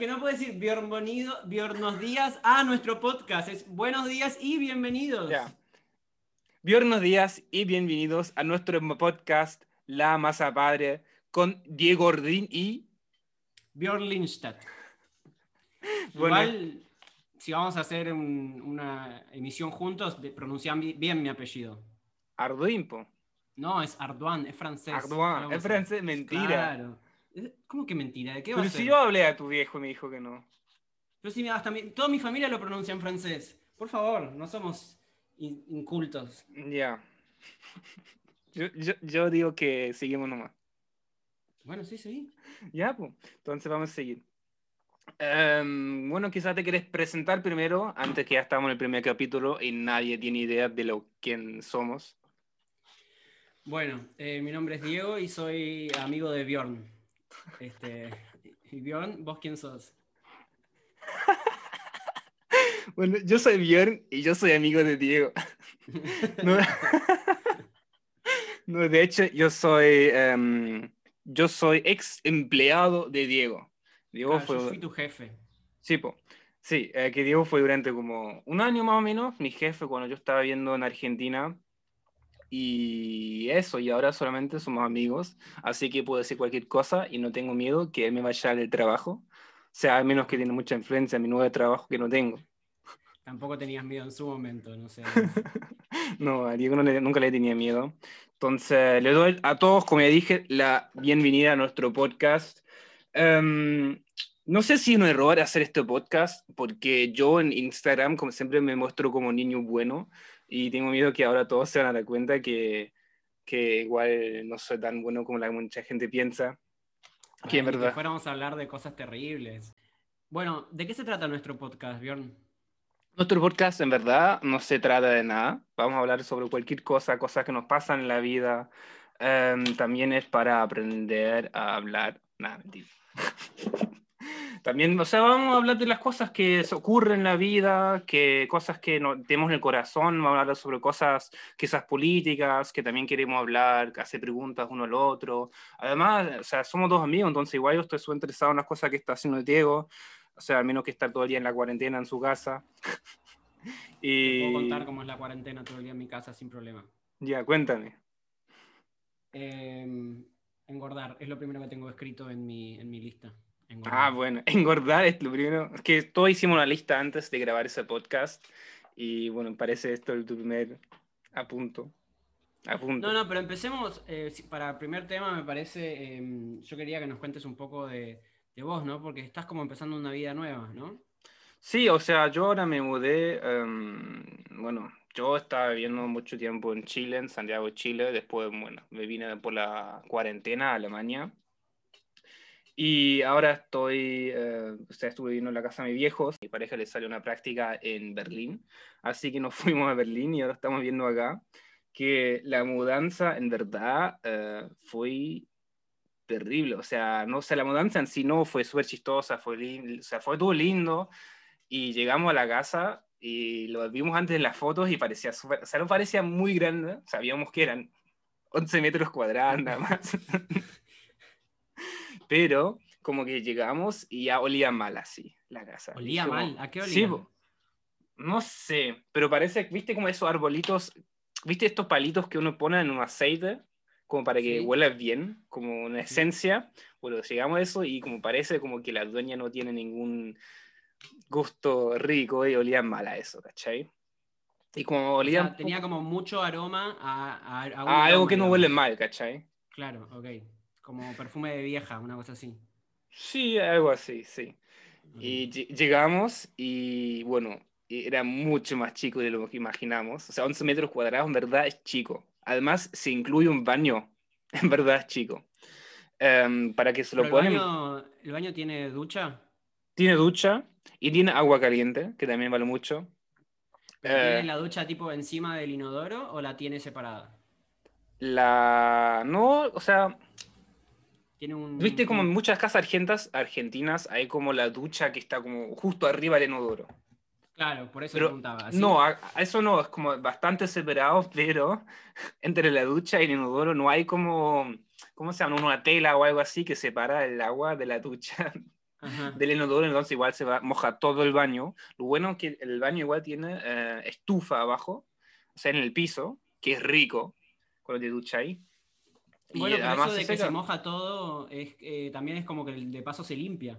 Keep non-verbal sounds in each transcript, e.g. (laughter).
Que no puede decir bienvenido, buenos días a nuestro podcast. Es buenos días y bienvenidos. Ya. Buenos días y bienvenidos a nuestro podcast La Masa Padre con Diego Ordín y Björn Lindstedt. (laughs) Bueno. Igual, si vamos a hacer un- una emisión juntos, pronuncian bi- bien mi apellido. Arduin, po. No, es Arduan, es francés. Arduin, Algo es francés, mentira. Claro. ¿Cómo que mentira? ¿De qué va Pero a si ser? yo hablé a tu viejo y me dijo que no. Pero sí, hasta mi- toda mi familia lo pronuncia en francés. Por favor, no somos in- incultos. Ya. Yo, yo, yo digo que seguimos nomás. Bueno, sí, sí. Ya, pues. Entonces vamos a seguir. Em, bueno, quizás te quieres presentar primero, antes que ya estamos en el primer capítulo y nadie tiene idea de lo quién somos. Bueno, eh, mi nombre es Diego y soy amigo de Bjorn. Este, y Bjorn, ¿vos quién sos? (laughs) Bueno, yo soy Björn y yo soy amigo de Diego. (laughs) No, no, de hecho, yo soy, em, yo soy ex empleado de Diego. Diego fue, yo fui tu jefe. sí, po. sí, eh, que Diego fue durante como un año más o menos mi jefe cuando yo estaba viviendo en Argentina. Y eso, y ahora solamente somos amigos, así que puedo decir cualquier cosa y no tengo miedo que él me vaya del trabajo. O sea, al menos que tiene mucha influencia en mi nuevo trabajo que no tengo. Tampoco tenías miedo en su momento, no sé. (laughs) No, a Diego no le- nunca le tenía miedo. Entonces, le doy a todos, como ya dije, la bienvenida a nuestro podcast. Em, no sé si es un error hacer este podcast, porque yo en Instagram, como siempre, me muestro como niño bueno y tengo miedo que ahora todos se van a dar cuenta que, que igual no soy tan bueno como la mucha gente piensa. Que en verdad. fuéramos a hablar de cosas terribles. Bueno, ¿de qué se trata nuestro podcast, Bjorn? Nuestro podcast en verdad no se trata de nada. Vamos a hablar sobre cualquier cosa, cosas que nos pasan en la vida. Em, también es para aprender a hablar. Nada, mentira. (laughs) También, o sea, vamos a hablar de las cosas que ocurren en la vida, que cosas que no, tenemos en el corazón, vamos a hablar sobre cosas quizás políticas, que también queremos hablar, hacer preguntas uno al otro. Además, o sea, somos dos amigos, entonces igual yo estoy súper interesado en las cosas que está haciendo Diego, o sea, al menos que estar todo el día en la cuarentena en su casa. (laughs) Te y puedo contar cómo es la cuarentena todo el día en mi casa sin problema. ya, cuéntame. Eh, engordar, es lo primero que tengo escrito en mi, en mi lista. Engordar. Ah, bueno, (laughs) engordar es lo primero. Es que todos hicimos una lista antes de grabar ese podcast y bueno, parece esto el tu primer apunto. Apunto. No, no, pero empecemos. eh, para el primer tema, me parece. eh, yo quería que nos cuentes un poco de, de vos, ¿no? Porque estás como empezando una vida nueva, ¿no? Sí, o sea, yo ahora me mudé, em, bueno, yo estaba viviendo mucho tiempo en Chile, en Santiago, Chile, después, bueno, me vine por la cuarentena a Alemania y ahora estoy, eh, o sea, estuve viviendo en la casa de mis viejos, mi pareja le salió una práctica en Berlín, así que nos (laughs) fuimos a Berlín y ahora estamos viendo acá que la mudanza en verdad eh, fue terrible, o sea, no sé, la mudanza en sí no fue súper chistosa, fue, o sea, fue todo lindo. Y llegamos a la casa y lo vimos antes en las fotos y parecía súper, o sea, no parecía muy grande, sabíamos que eran 11 metros cuadrados nada más, (laughs) pero como que llegamos y ya olía mal así la casa. Olía Como- mal. ¿A qué olía? Sí, no sé, pero parece, viste como esos arbolitos, viste estos palitos que uno pone en un aceite, como para que Sí. huela bien, como una esencia. Bueno, llegamos a eso y como parece como que la dueña no tiene ningún gusto rico y olía mal a eso, ¿cachai? Y como O olía sea, tenía como mucho aroma a, a, a algo aroma, que no huele mal, ¿cachai? Claro, ok. Como perfume de vieja, una cosa así. Sí, algo así, sí. Ok. Y lle- llegamos y bueno, y era mucho más chico de lo que imaginamos. O sea, 11 metros cuadrados en verdad es chico. Además, se incluye un baño. (laughs) En verdad es chico. Em, para que se lo Pero el, baño, ¿El baño tiene ducha? tiene ducha y tiene agua caliente, que también vale mucho. ¿Pero Eh. ¿Tiene la ducha tipo encima del inodoro o la tiene separada? La... No, o sea, Tiene un. viste como en muchas casas argentas, argentinas hay como la ducha que está como justo arriba del inodoro. Claro, por eso Pero preguntaba. ¿así? No, a, a eso no, es como bastante separado, (laughs) pero entre la ducha y el inodoro no hay como, ¿cómo se llama? Una tela o algo así que separa el agua de la ducha. (laughs) Ajá. del inodoro, entonces igual se va, moja todo el baño. Lo bueno es que el baño igual tiene eh, estufa abajo, o sea, en el piso, que es rico cuando te duchas ahí. Y Bueno, pero además eso de se que seca. se moja todo es, eh, también es como que de paso se limpia.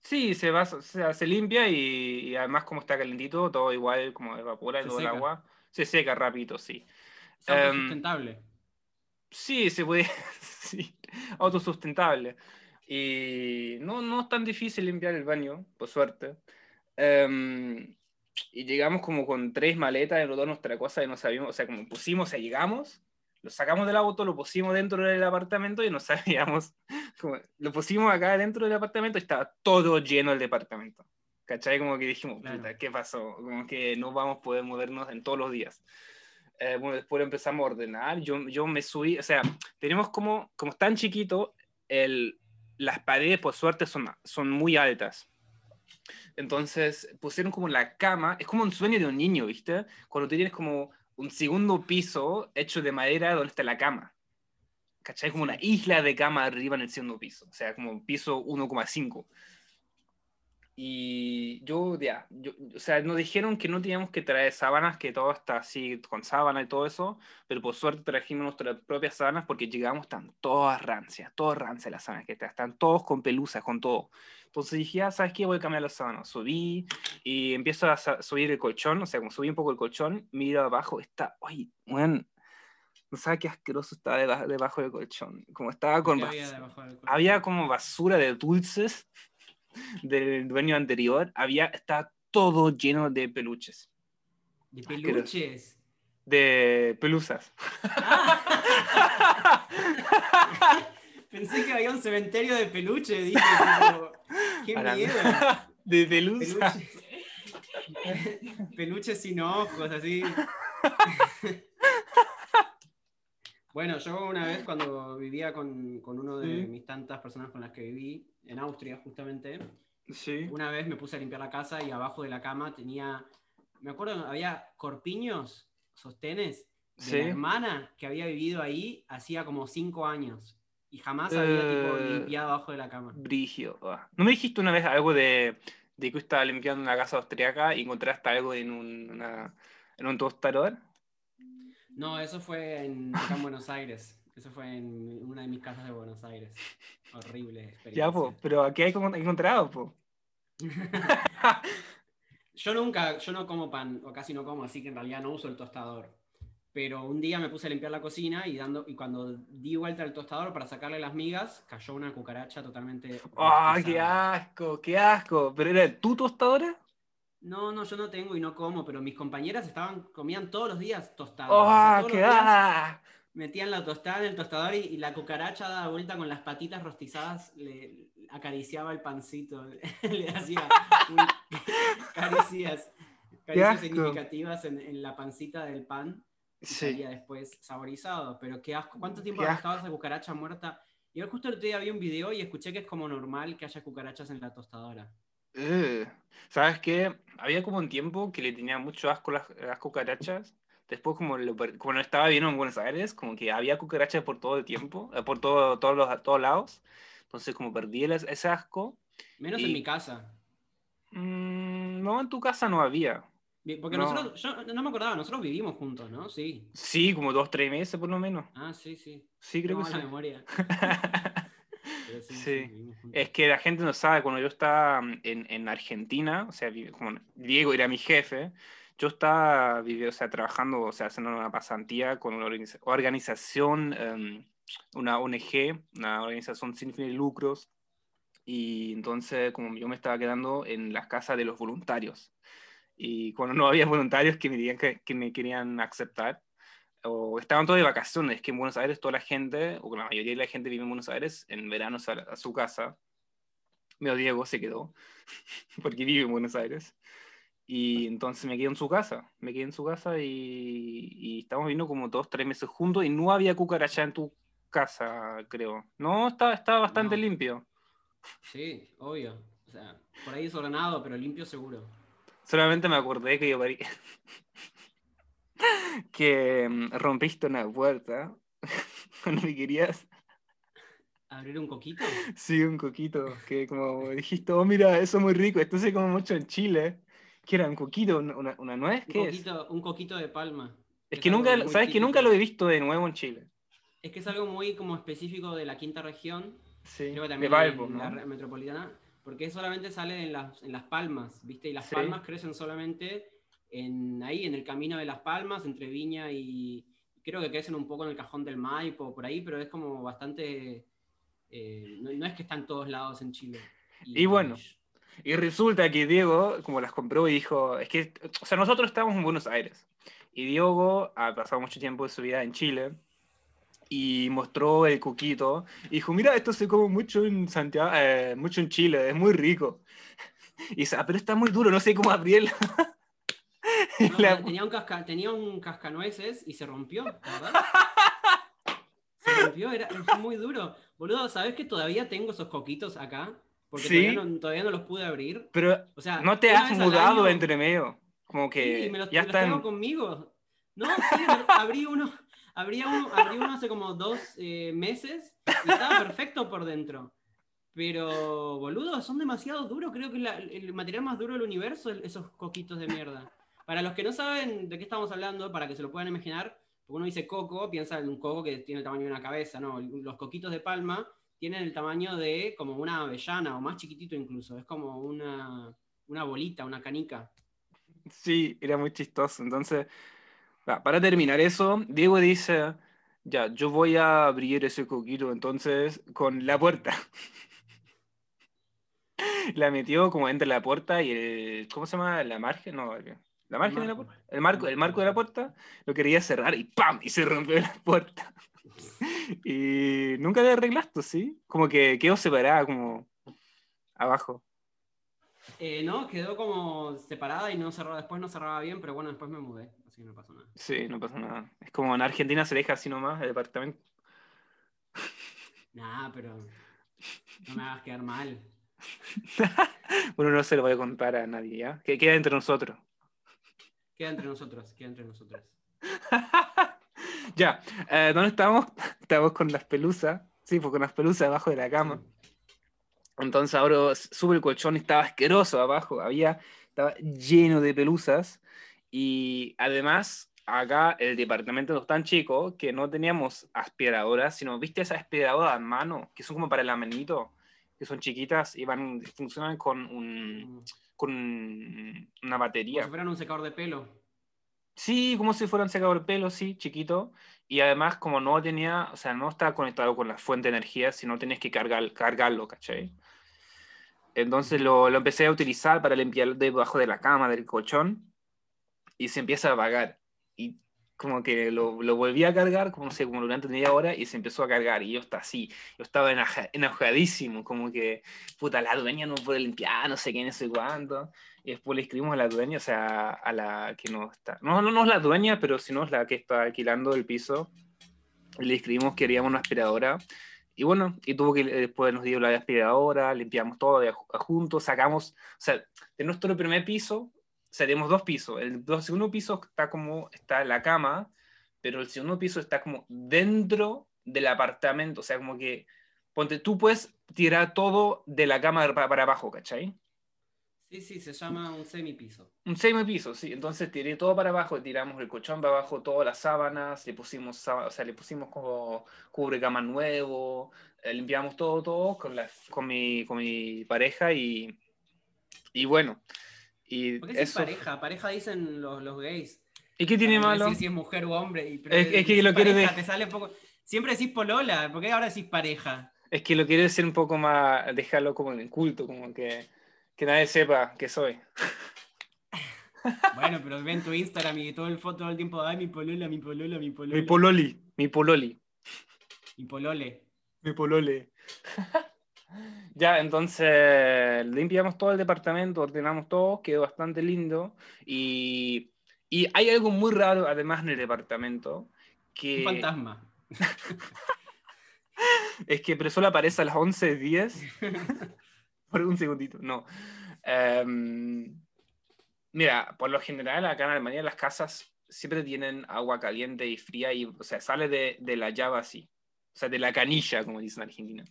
Sí, se va, o sea, se limpia y, y además como está calentito, todo igual como evapora todo el agua. Se seca rápido, sí. Es Em, autosustentable. Sí, se puede, (laughs) sí, autosustentable. Y no, no es tan difícil limpiar el baño, por suerte. Em, y llegamos como con tres maletas en toda nuestra cosa y no sabíamos, o sea, como pusimos, o sea, llegamos, lo sacamos del auto, lo pusimos dentro del apartamento y no (laughs) sabíamos, como, lo pusimos acá dentro del apartamento y estaba todo lleno el departamento. ¿Cachai? Como que dijimos, Claro. puta, ¿qué pasó? Como que no vamos a poder movernos en todos los días. Eh, bueno, después empezamos a ordenar, yo, yo me subí, o sea, tenemos como, como es tan chiquito, el, las paredes por suerte son, son muy altas. Entonces pusieron como la cama, es como un sueño de un niño, ¿viste? Cuando tú tienes como un segundo piso hecho de madera donde está la cama. ¿Cachai? Como una isla de cama arriba en el segundo piso, o sea, como piso 1,5. Y yo, ya, yo, o sea, nos dijeron que no teníamos que traer sábanas, que todo está así con sábana y todo eso, pero por suerte trajimos nuestras propias sábanas porque llegamos, están todas rancias, todas rancias las sábanas que están, están todos con pelusas, con todo. Entonces dije, ah, ¿sabes qué? Voy a cambiar las sábanas. Subí y empiezo a subir el colchón, o sea, como subí un poco el colchón, miro abajo, está, oye, bueno, no sabes qué asqueroso estaba debajo, debajo del colchón. Como estaba con ¿Qué bas- había había como basura de dulces del dueño anterior, había, estaba todo lleno de peluches, De asqueroso. peluches. de pelusas. Ah. (laughs) Pensé que había un cementerio de peluche, dije, tipo, qué miedo. (laughs) de pelusas. Peluche. Peluches sin ojos, así. (laughs) Bueno, yo una vez cuando vivía con, con uno de Sí. mis tantas personas con las que viví, en Austria justamente, Sí. una vez me puse a limpiar la casa y abajo de la cama tenía, me acuerdo, había corpiños, sostenes, de Sí. la hermana que había vivido ahí hacía como cinco años y jamás había tipo Eh. limpiado abajo de la cama. Brigio. ah. ¿No me dijiste una vez algo de, de que estaba limpiando una casa austriaca y encontraste algo en un, una- en un tostador? No, eso fue en, acá en Buenos Aires. Eso fue en una de mis casas de Buenos Aires. Horrible experiencia. Ya, po, pero aquí hay como- encontrado, po. (laughs) (laughs) Yo nunca, yo no como pan, o casi no como, así que en realidad no uso el tostador. Pero un día me puse a limpiar la cocina y, dando, y cuando di vuelta al tostador para sacarle las migas, cayó una cucaracha totalmente. ¡Ah, qué asco! ¡Qué asco! ¿Pero era tu tostadora? No, no, yo no tengo y no como, pero mis compañeras estaban, comían todos los días tostadas. ¡Ah, O sea, todos qué asco! metían la tostada en el tostador y, y la cucaracha daba vuelta con las patitas rostizadas, le acariciaba el pancito, (laughs) le hacía un- (laughs) caricias, caricias significativas en, en la pancita del pan y Sí. salía después saborizado. Pero qué asco, ¿cuánto tiempo Qué ha estado esa cucaracha muerta? Y hoy justo el otro día vi un video y escuché que es como normal que haya cucarachas en la tostadora. Eh, ¿Sabes qué? Había como un tiempo que le tenía mucho asco las, las cucarachas. Después, como, lo como no estaba bien en Buenos Aires, como que había cucarachas por todo el tiempo, eh, por todo, todos, los, todos lados. Entonces, como perdí el- ese asco. Menos Y- en mi casa. mm, no, en tu casa no había. Porque No. nosotros, yo no me acordaba, nosotros vivimos juntos, ¿no? Sí. Sí, como dos, tres meses por lo menos. Ah, sí, sí. Sí, creo Tengo que sí. memoria. (laughs) Pero sí. Es que la gente no sabe, cuando yo estaba mm, en, en Argentina, o sea, como Diego era mi jefe, yo estaba o sea, trabajando, o sea, haciendo una pasantía con una organiza- organización, em, una ONG, una organización sin fines de lucros, y entonces como yo me estaba quedando en las casas de los voluntarios, y cuando no había voluntarios que me, que, que me querían aceptar, o estaban todos de vacaciones, que en Buenos Aires toda la gente, o la mayoría de la gente vive en Buenos Aires, en verano sale a su casa. Medio Diego se quedó, (laughs) porque vive en Buenos Aires. Y entonces me quedé en su casa, me quedé en su casa y, y estamos viviendo como dos, tres meses juntos y no había cucaracha en tu casa, creo. No, estaba, estaba bastante No. limpio. Sí, obvio. O sea, por ahí desordenado, pero limpio seguro. Solamente me acordé que yo (laughs) (laughs) que mm, rompiste una puerta (laughs) cuando me querías ¿Abrir un coquito? Sí, un coquito, que como dijiste, oh, mira, eso es muy rico, esto se come mucho en Chile. ¿Qué era? ¿Un coquito? ¿Una, una nuez? Un ¿Qué coquito, un coquito de palma. es? Es que nunca, ¿sabes que nunca lo he visto de nuevo en Chile? Es que es algo muy como específico de la quinta región, Sí, creo que de también Valpo, en la ¿no? metropolitana, porque solamente sale en las, en las palmas, ¿viste? Y las Sí. palmas crecen solamente en, ahí, en el camino de las palmas, entre Viña y... Creo que crecen un poco en el cajón del Maipo, por ahí, pero es como bastante... eh, no, no es que están todos lados en Chile. Y bueno, Y resulta que Diego, como las compró y dijo, es que, o sea, nosotros estamos en Buenos Aires. Y Diego ha pasado mucho tiempo de su vida en Chile. Y mostró el coquito. Y dijo, mira, esto se come mucho en Santiago, eh, mucho en Chile, es muy rico. (laughs) Y dice, "Ah, pero está muy duro, no sé cómo abrirlo. (laughs) No, (laughs) La- tenía, un casca, tenía un cascanueces y se rompió, ¿verdad? (laughs) Se rompió, era, muy duro. Boludo, ¿sabes que todavía tengo esos coquitos acá? Porque Sí. todavía, no, todavía no los pude abrir. Pero O sea, no te has mudado año- entre medio. Como Sí, que y me los, ya me los están... tengo conmigo. No, sí, abrí uno, abrí uno, abrí uno hace como dos eh, meses y estaba perfecto por dentro. Pero, boludo, son demasiado duros. Creo que es la- el material más duro del universo, esos coquitos de mierda. Para los que no saben de qué estamos hablando, para que se lo puedan imaginar, porque uno dice coco, piensa en un coco que tiene el tamaño de una cabeza, ¿no? Los coquitos de palma tienen el tamaño de como una avellana o más chiquitito incluso. Es como una, una bolita, una canica. Sí, era muy chistoso. Entonces, para terminar eso, Diego dice, ya, yo voy a abrir ese coquito entonces con la puerta. (laughs) La metió como entre la puerta y el, ¿cómo se llama? La margen, no, la margen de la puerta, el marco, el marco de la puerta, lo quería cerrar y ¡pam! y se rompió la puerta. (laughs) Y nunca le arreglaste, ¿sí? Como que quedó separada como abajo. Eh, no, quedó como separada y no cerraba, después no cerraba bien, pero bueno, después me mudé, así que no pasó nada. Sí, no pasa nada. Es como en Argentina se deja así nomás el departamento. Nah, pero no me hagas quedar mal. (laughs) Bueno, no se lo voy a contar a nadie, ¿ya? Que queda entre nosotros. Queda entre nosotros, queda entre nosotros. (laughs) ya, eh, ¿dónde estamos? (laughs) Estamos con las pelusas. Sí, pues con las pelusas debajo de la cama. Entonces ahora sube el colchón y estaba asqueroso abajo. Había, estaba lleno de pelusas. Y además, acá el departamento no es tan chico que no teníamos aspiradoras, sino, ¿viste esas aspiradoras a mano? Que son como para el amenito, que son chiquitas y van, funcionan con, un, Como con una si batería. fueran un secador de pelo. Sí, como si fuera un secador de pelo, sí, chiquito. Y además, como no tenía, o sea, no estaba conectado con la fuente de energía, sino tenías que cargar, cargarlo, ¿cachai? Entonces lo, lo empecé a utilizar para limpiar debajo de la cama, del colchón, y se empieza a apagar. Y como que lo, lo volví a cargar, como no sé, como durante media hora, y se empezó a cargar. Y yo estaba así, yo estaba enoja- enojadísimo, como que, puta, la dueña no puede limpiar, no sé qué, no sé cuánto. Y después le escribimos a la dueña, o sea, a la que no está. No, no, no es la dueña, pero si no es la que está alquilando el piso. Le escribimos que queríamos una aspiradora. Y bueno, y tuvo que después nos dio la aspiradora, limpiamos todo de juntos, sacamos, o sea, de nuestro primer piso, tenemos dos pisos. El segundo piso está como, está la cama, pero el segundo piso está como dentro del apartamento, o sea, como que, ponte, tú puedes tirar todo de la cama para, para abajo, ¿cachai? Sí, sí, se llama un semipiso. Un semipiso, sí. Entonces tiré todo para abajo, tiramos el colchón para abajo, todas las sábanas, le pusimos, o sea, le pusimos como cubrecama nuevo, eh, limpiamos todo, todo con, la, con, mi, con mi pareja y, y bueno. Y ¿Por qué eso. pareja? Pareja dicen los, los gays. ¿Y qué tiene malo? decir si es mujer o hombre. y- pero Es- es que lo quiere pareja, de- te sale poco. Siempre decís polola, ¿por qué ahora decís pareja? Es que lo quiero decir un poco más, dejarlo como en el culto, como que, que nadie sepa que soy. Bueno, pero ven tu Instagram y todo el foto todo el tiempo, ay, mi polola, mi polola, mi polola. Mi pololi, mi pololi. Mi polole. Mi polole. Ya, entonces limpiamos todo el departamento, ordenamos todo, quedó bastante lindo. Y, y hay algo muy raro además en el departamento, que Un fantasma. (laughs) es que pero solo aparece a las 11.10. (laughs) por un segundito, no. Em, mira, por lo general acá en Alemania las casas siempre tienen agua caliente y fría, y, o sea, sale de, de la llave así. O sea, de la canilla, como dicen en Argentina.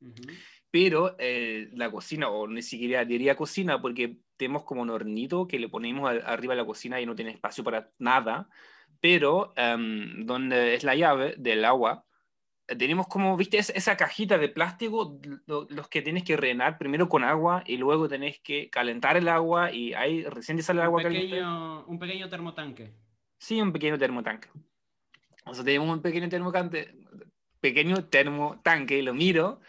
Ujú. Pero eh, la cocina, o ni siquiera diría cocina, porque tenemos como un hornito que le ponemos al- arriba de la cocina y no tiene espacio para nada, pero em, donde es la llave del agua, tenemos como, viste, Es- esa cajita de plástico, lo- los que tienes que rellenar primero con agua y luego tenés que calentar el agua y ahí recién te sale el agua Un caliente. pequeño, un pequeño termotanque. Sí, un pequeño termotanque. O sea, tenemos un pequeño termotanque, pequeño termotanque, lo miro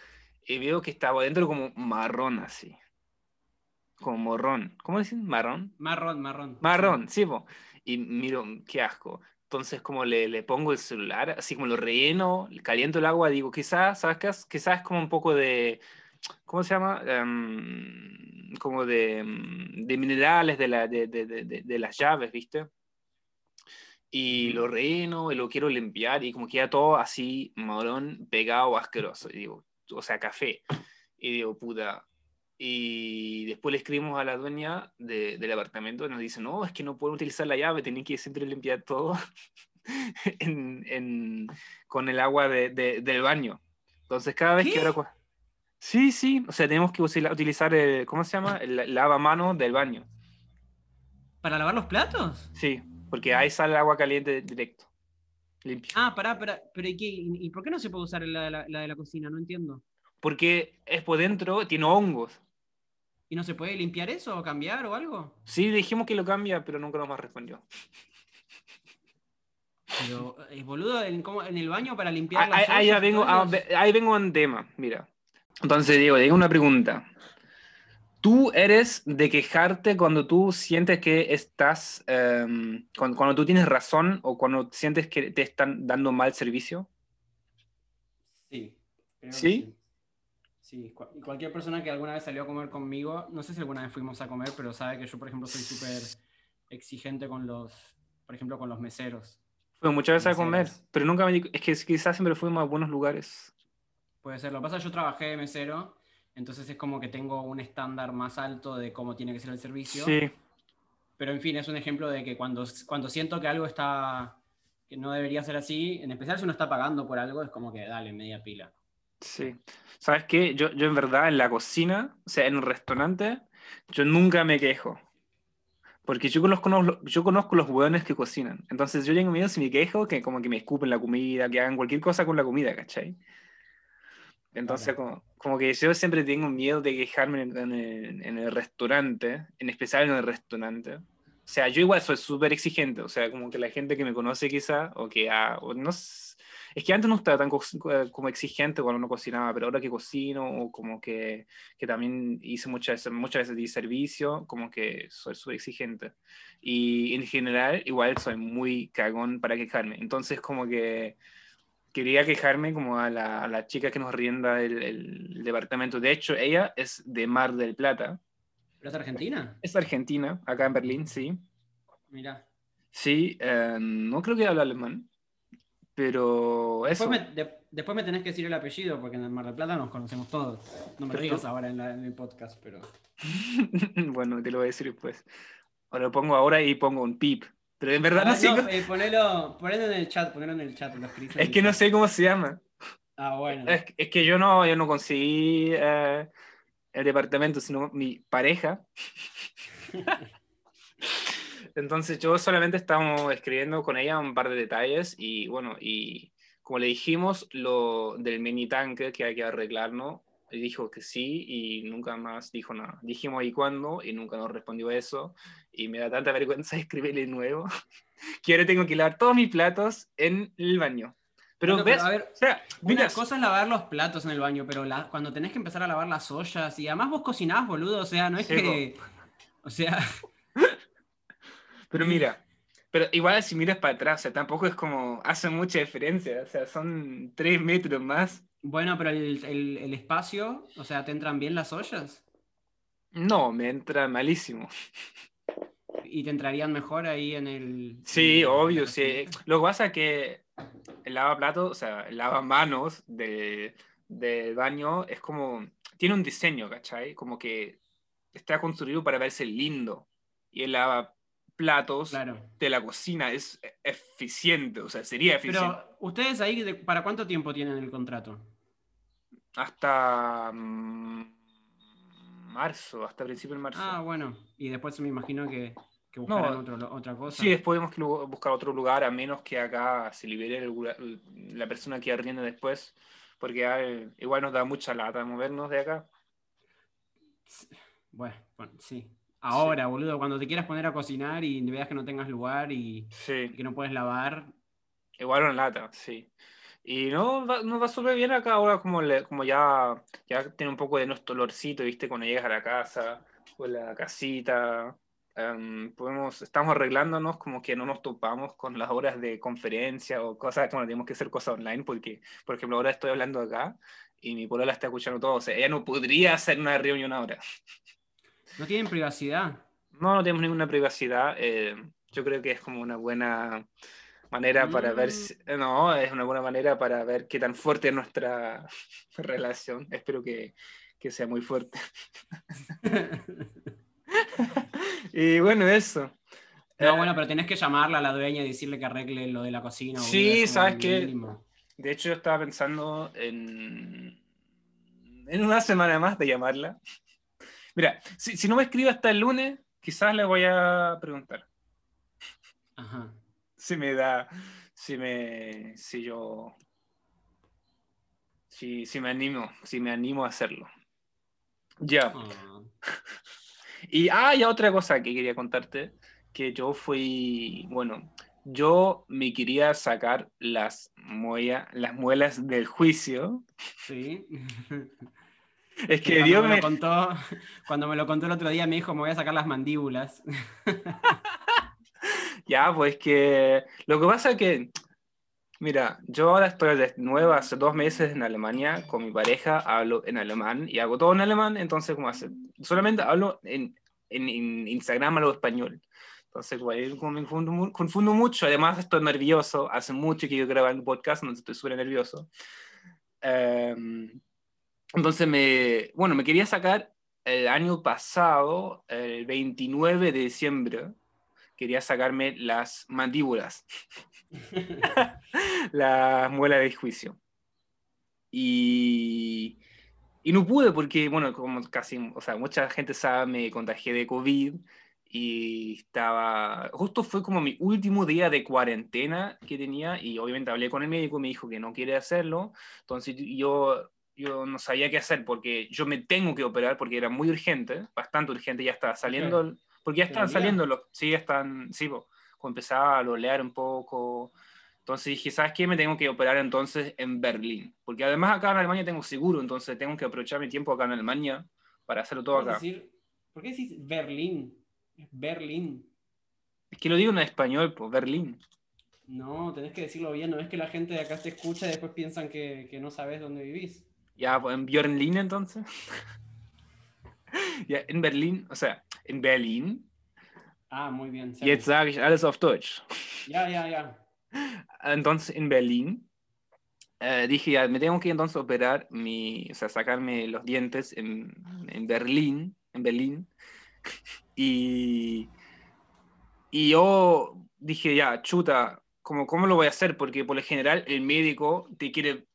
y veo que estaba dentro como marrón así. Como morrón. ¿Cómo dicen? Marrón. Marrón, marrón. Marrón, sí, po. Y miro, qué asco. Entonces, como le, le pongo el celular, así como lo relleno, caliento el agua, digo, quizás, ¿sabes qué? es? Quizás es como un poco de, ¿cómo se llama? Em, como de, em, de minerales de, la, de, de, de, de- de las llaves, ¿viste? Y lo relleno y lo quiero limpiar y como queda todo así, marrón, pegado, asqueroso. Y digo, o sea, café. Y digo, puta. Y después le escribimos a la dueña de- del apartamento y nos dice, no, es que no puedo utilizar la llave, tenía que siempre limpiar todo (laughs) en- en- con el agua de- de- del baño. Entonces cada vez ¿Qué? que ahora... Sí, sí, o sea, tenemos que utilizar el, ¿cómo se llama? El lavamanos del baño. ¿Para lavar los platos? Sí, porque ahí sale el agua caliente directo. Limpio. Ah, pará, pará. Pero ¿y, qué? ¿Y por qué no se puede usar la, de la- la de la cocina? No entiendo. Porque es por dentro, tiene hongos. ¿Y no se puede limpiar eso o cambiar o algo? Sí, dijimos que lo cambia, pero nunca nos más respondió. Pero, eh, boludo, ¿en, cómo- en el baño para limpiar Ahí, las ahí vengo, ah, ahí vengo a un tema, mira. Entonces, Diego, tengo una pregunta. ¿Tú eres de quejarte cuando tú sientes que estás, em, cuando, cuando tú tienes razón o cuando sientes que te están dando mal servicio? Sí. creo ¿Sí? Sí, Sí, cualquier persona que alguna vez salió a comer conmigo, no sé si alguna vez fuimos a comer, pero sabe que yo, por ejemplo, soy súper exigente con los, por ejemplo, con los meseros. Fue muchas veces a comer, pero nunca me es que quizás siempre fuimos a buenos lugares. Puede ser. Lo que pasa es que yo trabajé de mesero, entonces es como que tengo un estándar más alto de cómo tiene que ser el servicio. Sí, Pero en fin, es un ejemplo de que cuando, cuando siento que algo está, que no debería ser así, en especial si uno está pagando por algo, es como que dale, media pila. sí. ¿Sabes qué? Yo, yo en verdad en la cocina, o sea, en un restaurante, yo nunca me quejo. Porque yo conozco, yo conozco los hueones que cocinan. Entonces yo tengo miedo si me quejo que como que me escupen la comida, que hagan cualquier cosa con la comida, ¿cachai? Entonces como, como que yo siempre tengo miedo de quejarme en, en en el restaurante, en especial en el restaurante. O sea, yo igual soy súper exigente, o sea, como que la gente que me conoce quizá, o que ha, o no es que antes no estaba tan co- como exigente cuando no cocinaba, pero ahora que cocino, o como que, que también hice muchas muchas veces di servicio, como que soy súper exigente. Y en general, igual soy muy cagón para quejarme. Entonces, como que quería quejarme como a la, a la chica que nos rienda el, el departamento. De hecho, ella es de Mar del Plata. ¿Pero es Argentina? Es argentina, acá en Berlín, sí. Mira. Sí, eh, no creo que hable alemán, pero eso. Después me, de- después me tenés que decir el apellido, porque en el Mar del Plata nos conocemos todos. No me lo Pero digas tú- ahora en, la- en el podcast, pero. (laughs) bueno, te lo voy a decir después. O lo pongo ahora y pongo un pip. Pero en verdad no Ah, sé. no, cómo- eh, ponelo, ponelo en el chat, ponelo en el chat. Los Es que no sé cómo se llama. Ah, bueno. Es, es que yo no, yo no conseguí eh, el departamento, sino mi pareja. (laughs) Entonces yo solamente estábamos escribiendo con ella un par de detalles y bueno, y como le dijimos, lo del mini tanque que hay que arreglarlo, y dijo que sí y nunca más dijo nada. Dijimos ¿y cuándo? Y nunca nos respondió eso y me da tanta vergüenza (laughs) escribirle nuevo (laughs) que ahora tengo que lavar todos mis platos en el baño. Pero Bueno, ves, pero a ver, o sea, mira, Una cosa es lavar los platos en el baño, pero la- cuando tenés que empezar a lavar las ollas, y además vos cocinás, boludo, o sea, no es que. O sea, (laughs) Pero mira, pero igual si miras para atrás, o sea, tampoco es como, hace mucha diferencia, o sea, son tres metros más. Bueno, pero el, el- el espacio, o sea, ¿te entran bien las ollas? No, me entra malísimo. ¿Y te entrarían mejor ahí en el. Sí, en obvio, sí. Lo que pasa es que el lavaplatos, o sea, el lavamanos de, del baño es como, tiene un diseño, ¿cachai? Como que está construido para verse lindo. Y el lavaplatos Claro. de la cocina es eficiente, o sea, sería eficiente. Pero, ¿ustedes ahí de- para cuánto tiempo tienen el contrato? Hasta mm, marzo, hasta principio de marzo. Ah, bueno. Y después me imagino que, que buscarán otro, otra cosa. Sí, después tenemos que buscar otro lugar, a menos que acá se libere la persona que arriende después, porque igual nos da mucha lata movernos de acá. Bueno, sí. Ahora, boludo, cuando te quieras poner a cocinar y veas que no tengas lugar y, que no puedes lavar. Igual una lata, sí. Y no, va, nos va súper bien acá ahora, como, como ya, ya tiene un poco de nuestro olorcito, ¿viste? Cuando llegas a la casa, o la casita. Em, podemos, estamos arreglándonos como que no nos topamos con las horas de conferencia o cosas, como tenemos que hacer cosas online, porque, por ejemplo, ahora estoy hablando acá y mi polola está escuchando todo, o sea, ella no podría hacer una reunión ahora. (laughs) ¿No tienen privacidad? No, no tenemos ninguna privacidad. Eh, yo creo que es como una buena manera para ver, mm. no, es una buena manera para ver qué tan fuerte es nuestra (laughs) relación. Espero que, que sea muy fuerte. (laughs) (laughs) y bueno, eso. No, bueno, pero tenés que llamarla a la dueña y decirle que arregle lo de la cocina. Sí, sabes que. De hecho, yo estaba pensando en. En una semana más de llamarla. Mira, si, si no me escribe hasta el lunes, quizás le voy a preguntar. Ajá si me da, si me, si yo, si, si me animo, si me animo a hacerlo. Ya. (laughs) Ah. Y hay otra cosa que quería contarte, que yo fui, bueno, yo me quería sacar las, las muelas del juicio. Sí. (laughs) Es que Dios me... contó, cuando me lo contó el otro día me dijo, me voy a sacar las mandíbulas. (laughs) Ya, pues que lo que pasa es que, mira, yo ahora estoy de nuevo hace dos meses en Alemania con mi pareja, hablo en alemán y hago todo en alemán, entonces como hace, solamente hablo en, en, Instagram, hablo español. Entonces, como me confundo, confundo, mucho, además estoy nervioso, hace mucho que yo grabo el podcast, entonces estoy súper nervioso. Em, entonces, me, bueno, me quería sacar el año pasado, el 29 de diciembre, quería sacarme las mandíbulas, (laughs) (laughs) la muela de juicio. Y, y no pude porque, bueno, como casi, o sea, mucha gente sabe, me contagié de COVID y estaba, justo fue como mi último día de cuarentena que tenía y obviamente hablé con el médico y me dijo que no quiere hacerlo, entonces yo, yo no sabía qué hacer porque yo me tengo que operar porque era muy urgente, bastante urgente, ya estaba saliendo, porque ya están saliendo, los, sí, están, sí, como empezaba a lolear un poco. Entonces dije, ¿sabes qué? Me tengo que operar entonces en Berlín. Porque además acá en Alemania tengo seguro, entonces tengo que aprovechar mi tiempo acá en Alemania para hacerlo todo acá. ¿Por qué decís Berlín? Berlín. Es que lo digo en español, pues, Berlín. No, tenés que decirlo bien, no es que la gente de acá te escucha y después piensan que, que no sabes dónde vivís. Ya, pues en Berlín entonces. (laughs) (laughs) ya, en Berlín, o sea, in Berlin. Ah, muy bien. Jetzt sage ich alles auf Deutsch. Ja, ja, ja. (laughs) Entonces, en Berlín, eh, dije, ya, me tengo que entonces operar, mi, o sea, sacarme los dientes en, en Berlín, en Berlín. (laughs) Y, y yo dije, ya, chuta, ¿cómo, ¿cómo lo voy a hacer? Porque por lo general el médico te quiere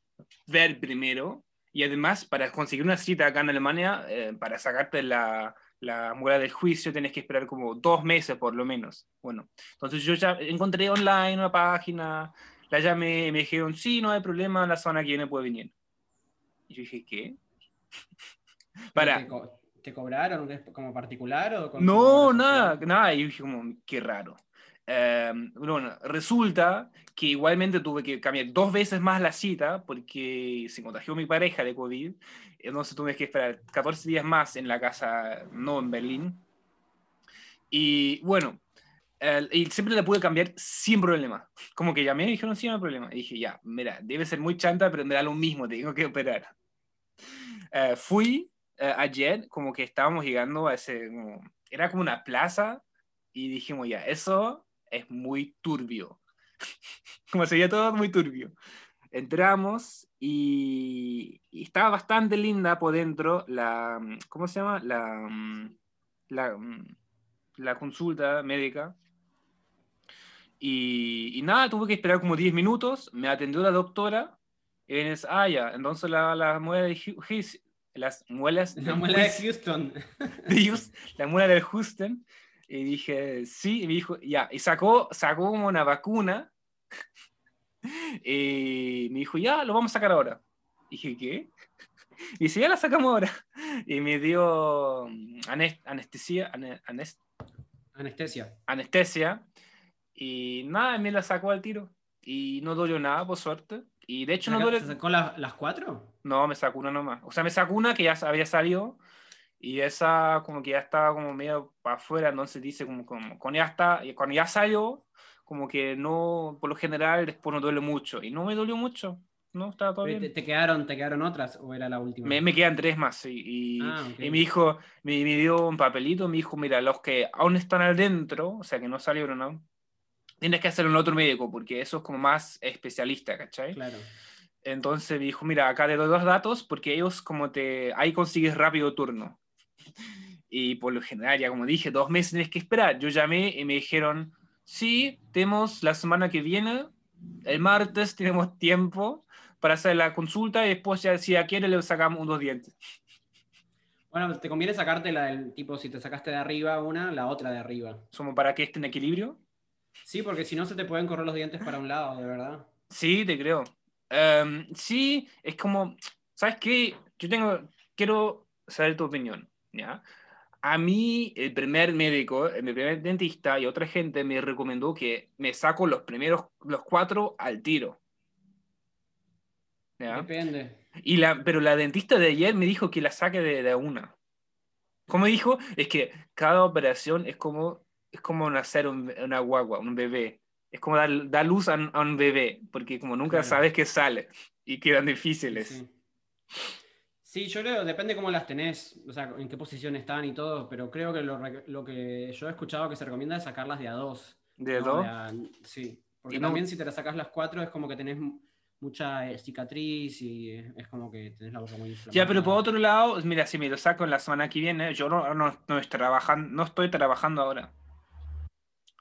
ver primero y además para conseguir una cita acá en Alemania, eh, para sacarte la, la muela del juicio tenés que esperar como dos meses por lo menos. Bueno, entonces yo ya encontré online una página, la llamé me dijeron, sí, no hay problema, la zona que viene puede venir. Y yo dije, ¿qué? (laughs) Para. ¿Te, cobraron como particular o No, nada, nada. Y yo dije como, qué raro. Em, bueno, resulta que igualmente tuve que cambiar dos veces más la cita porque se contagió mi pareja de COVID, entonces tuve que esperar 14 días más en la casa, no en Berlín. Y bueno, y siempre la pude cambiar sin problema. Como que llamé y dijeron, sí, no hay problema. Y dije, ya, mira, debe ser muy chanta, pero me da lo mismo, tengo que operar. Eh, fui eh, ayer, como que estábamos llegando a ese, era como una plaza, y dijimos, ya, eso es muy turbio. (laughs) Como se veía todo muy turbio. Entramos y, estaba bastante linda por dentro la, ¿cómo se llama? La, la, la consulta médica. Y, y, nada, tuve que esperar como 10 minutos, me atendió la doctora Y vienes, ah, ya, entonces la, la muela de Hus- las muelas La muela de Houston. (laughs) de Hus- la muela del Houston. Y dije, sí, y me dijo, ya, y sacó, sacó como una vacuna. (laughs) Y me dijo, ya, lo vamos a sacar ahora. Dije, ¿qué? (laughs) Y dice, ya la sacamos ahora. (laughs) Y me dio mm, anes- anestesia, ane- anes- Anestesia. anestesia. Y nada, me la sacó al tiro. Y no dolió nada, por suerte. Y de hecho no ¿Saca- duele. ¿Se sacó la- las cuatro? No, me sacó una nomás. O sea, me sacó una que ya había salido. Y esa como que ya estaba como medio para afuera. Entonces dice como, como cuando ya está, y cuando ya salió, como que no, por lo general después no duele mucho. Y no me dolió mucho. No, estaba todo ¿Te, bien. te quedaron, ¿Te quedaron otras o era la última? Me, me quedan tres más, sí. Y, Ah, ok. y me dijo, me, me dio un papelito, me dijo, mira, los que aún están adentro, o sea, que no salieron aún, tienes que hacerlo en otro médico, porque eso es como más especialista, ¿cachai? Claro. Entonces me dijo, mira, acá te doy dos datos, porque ellos como te, ahí consigues rápido turno. (laughs) Y por lo general, ya como dije, dos meses tienes que esperar. Yo llamé y me dijeron, sí, tenemos la semana que viene, el martes tenemos tiempo para hacer la consulta y después ya si ya quiere le sacamos unos dientes. (laughs) Bueno, te conviene sacarte la del tipo, si te sacaste de arriba una, la otra de arriba. Como para que esté en equilibrio. Sí, porque si no se te pueden correr los dientes para un lado, de verdad. Sí, te creo. Em, sí, es como, ¿sabes qué? Yo tengo, quiero saber tu opinión, ¿ya? A mí, el primer médico, el primer dentista y otra gente me recomendó que me saco los primeros, los cuatro al tiro. ¿Ya? Depende. Y la, pero la dentista de ayer me dijo que la saque de, de una. ¿Cómo dijo? Es que cada operación es como, es como nacer un- una guagua, un bebé. Es como dar, dar luz a, un- a un bebé, porque como nunca Claro. sabes qué sale y quedan difíciles. Sí. Sí, yo creo, depende cómo las tenés, o sea, en qué posición están y todo, pero creo que lo, que yo he escuchado que se recomienda es sacarlas de a dos. ¿De no dos? a- sí, porque no- también si te las sacas las cuatro es como que tenés mu- mucha eh, cicatriz y eh, es como que tenés la boca muy inflamada. Ya, pero por otro lado, mira, si me lo saco en la semana que viene, yo no, no, no estoy, trabajando, no estoy trabajando ahora.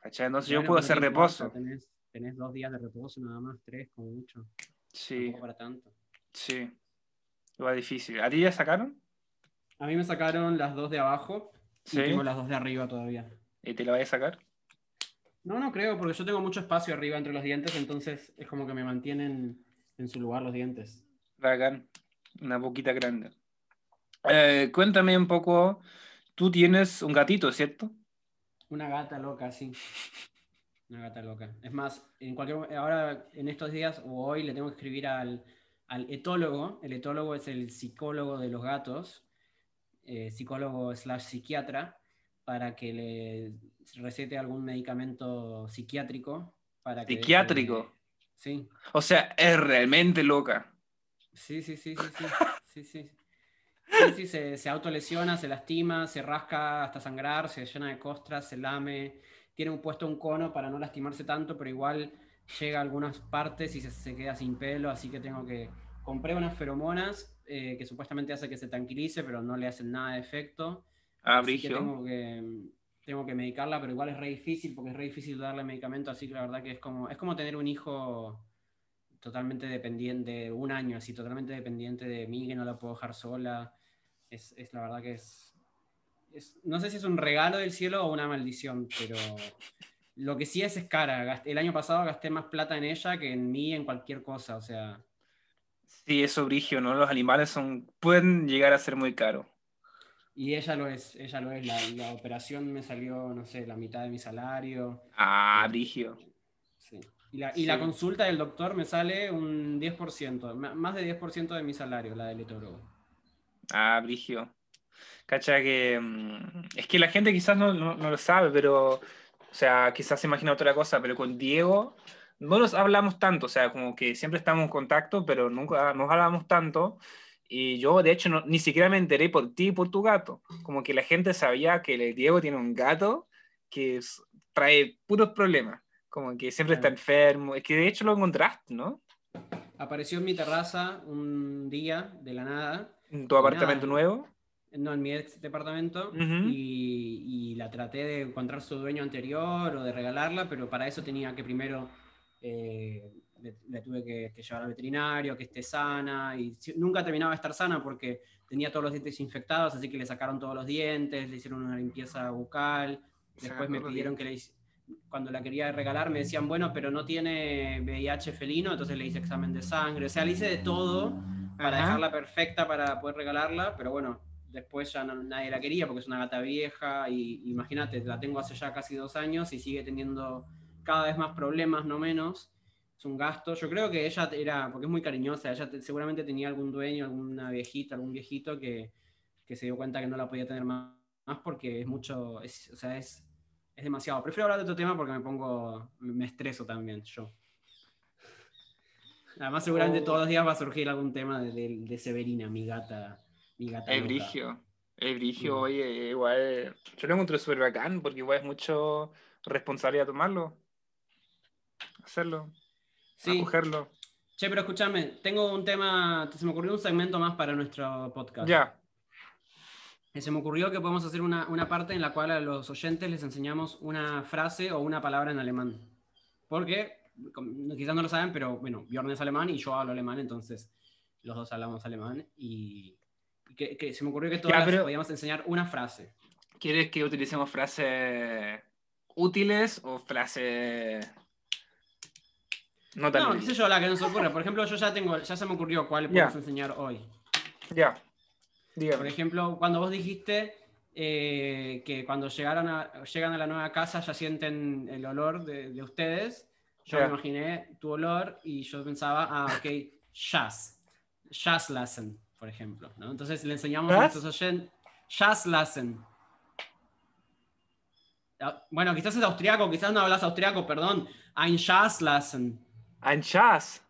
¿Cachai? Entonces yo puedo hacer reposo. Tenés, tenés dos días de reposo nada más, tres como mucho. Sí, Tampoco para tanto. sí. Va difícil. ¿A ti ya sacaron? A mí me sacaron las dos de abajo Sí. y tengo las dos de arriba todavía. ¿Y te la vas a sacar? No, no creo, porque yo tengo mucho espacio arriba entre los dientes, entonces es como que me mantienen en su lugar los dientes. Bacán. Una boquita grande. Eh, cuéntame un poco. Tú tienes un gatito, ¿cierto? Una gata loca, sí. (laughs) Una gata loca. Es más, en cualquier ahora en estos días o hoy le tengo que escribir al, al etólogo. El etólogo es el psicólogo de los gatos, eh, psicólogo slash psiquiatra, para que le recete algún medicamento psiquiátrico. Para que ¿Psiquiátrico? Sí. O sea, es realmente loca. Sí, sí, sí, sí, sí. Sí, sí. Sí, sí, se, se autolesiona, se lastima, se rasca hasta sangrar, se llena de costras, se lame. Tiene un puesto un cono para no lastimarse tanto, pero igual llega a algunas partes y se, se queda sin pelo, así que tengo que... Compré unas feromonas eh, que supuestamente hace que se tranquilice, pero no le hacen nada de efecto. Ah, Así que tengo que, tengo que medicarla, pero igual es re difícil porque es re difícil darle medicamento, así que la verdad que es como, es como tener un hijo totalmente dependiente, un año así, totalmente dependiente de mí, que no la puedo dejar sola. Es, es la verdad que es, es- no sé si es un regalo del cielo o una maldición, pero (laughs) lo que sí es es cara. El año pasado gasté más plata en ella que en mí en cualquier cosa, o sea, Sí, eso brigio, ¿no? Los animales son, pueden llegar a ser muy caros. y ella lo es, ella lo es. La, la operación me salió, no sé, la mitad de mi salario. Ah, brigio. Sí. Y, la, y la consulta del doctor me sale un 10%, ma- más de 10% de mi salario, la del etólogo. Ah, brigio. Cacha que. mm, es que la gente quizás no, no- no lo sabe, pero. O sea, quizás se imagina otra cosa, pero con Diego no nos hablamos tanto. O sea, como que siempre estamos en contacto, pero nunca nos hablamos tanto. Y yo, de hecho, no- ni siquiera me enteré por ti y por tu gato. Como que la gente sabía que el Diego tiene un gato que es- trae puros problemas. Como que siempre está enfermo. Es que de hecho lo encontraste, ¿no? Apareció en mi terraza un día de la nada, En tu apartamento nada. nuevo. No en mi ex departamento, y, y la traté de encontrar su dueño anterior o de regalarla, pero para eso tenía que primero eh, le, le tuve que, que llevar al veterinario, que esté sana, y si- nunca terminaba de estar sana porque tenía todos los dientes infectados, así que le sacaron todos los dientes, le hicieron una limpieza bucal, después me pidieron que le cuando la quería regalar me decían, bueno, pero no tiene VIH felino, entonces le hice examen de sangre, o sea, le hice de todo para Ajá. dejarla perfecta para poder regalarla, pero bueno, después ya no- nadie la quería porque es una gata vieja y imagínate, la tengo hace ya casi dos años y sigue teniendo cada vez más problemas, no menos. Es un gasto. Yo creo que ella era, porque es muy cariñosa, ella te- seguramente tenía algún dueño, alguna viejita, algún viejito que, que se dio cuenta que no la podía tener más, más porque es mucho, es, o sea, es, es demasiado. Prefiero hablar de otro tema porque me pongo, me estreso también yo. Además, seguramente Oh. todos los días va a surgir algún tema de, de- de Severina, mi gata. Mi gata Es brigio. Es brigio, Mm. oye, igual. Yo lo encuentro súper bacán porque igual es mucho responsabilidad tomarlo. Hacerlo. Sí. Acogerlo. Che, pero escúchame, tengo un tema, se me ocurrió un segmento más para nuestro podcast. Ya. Eh, Se me ocurrió que podemos hacer una, una parte en la cual a los oyentes les enseñamos una frase o una palabra en alemán. Porque, quizás no lo saben, pero bueno, Bjorn es alemán y yo hablo alemán, entonces los dos hablamos alemán. Y que, que se me ocurrió que todas Ya, las pero- podíamos enseñar una frase. ¿Quieres que utilicemos frases útiles o frases no tan No, qué útiles? sé yo, la que nos ocurre. Por ejemplo, yo ya tengo, ya se me ocurrió cuál podemos enseñar hoy. Ya. Por Dígame. ejemplo, cuando vos dijiste eh, que cuando llegaron a, llegan a la nueva casa ya sienten el olor de, de ustedes, yo Ya. me imaginé tu olor y yo pensaba, ah, ok, jazz, jazz lassen, por ejemplo. ¿no? Entonces le enseñamos a ¿Jazz? nuestros oyentes, jazz lassen. Ah, Bueno, quizás es austriaco, quizás no hablas austriaco, perdón. Ein Jazz lassen. Ein. Jazz.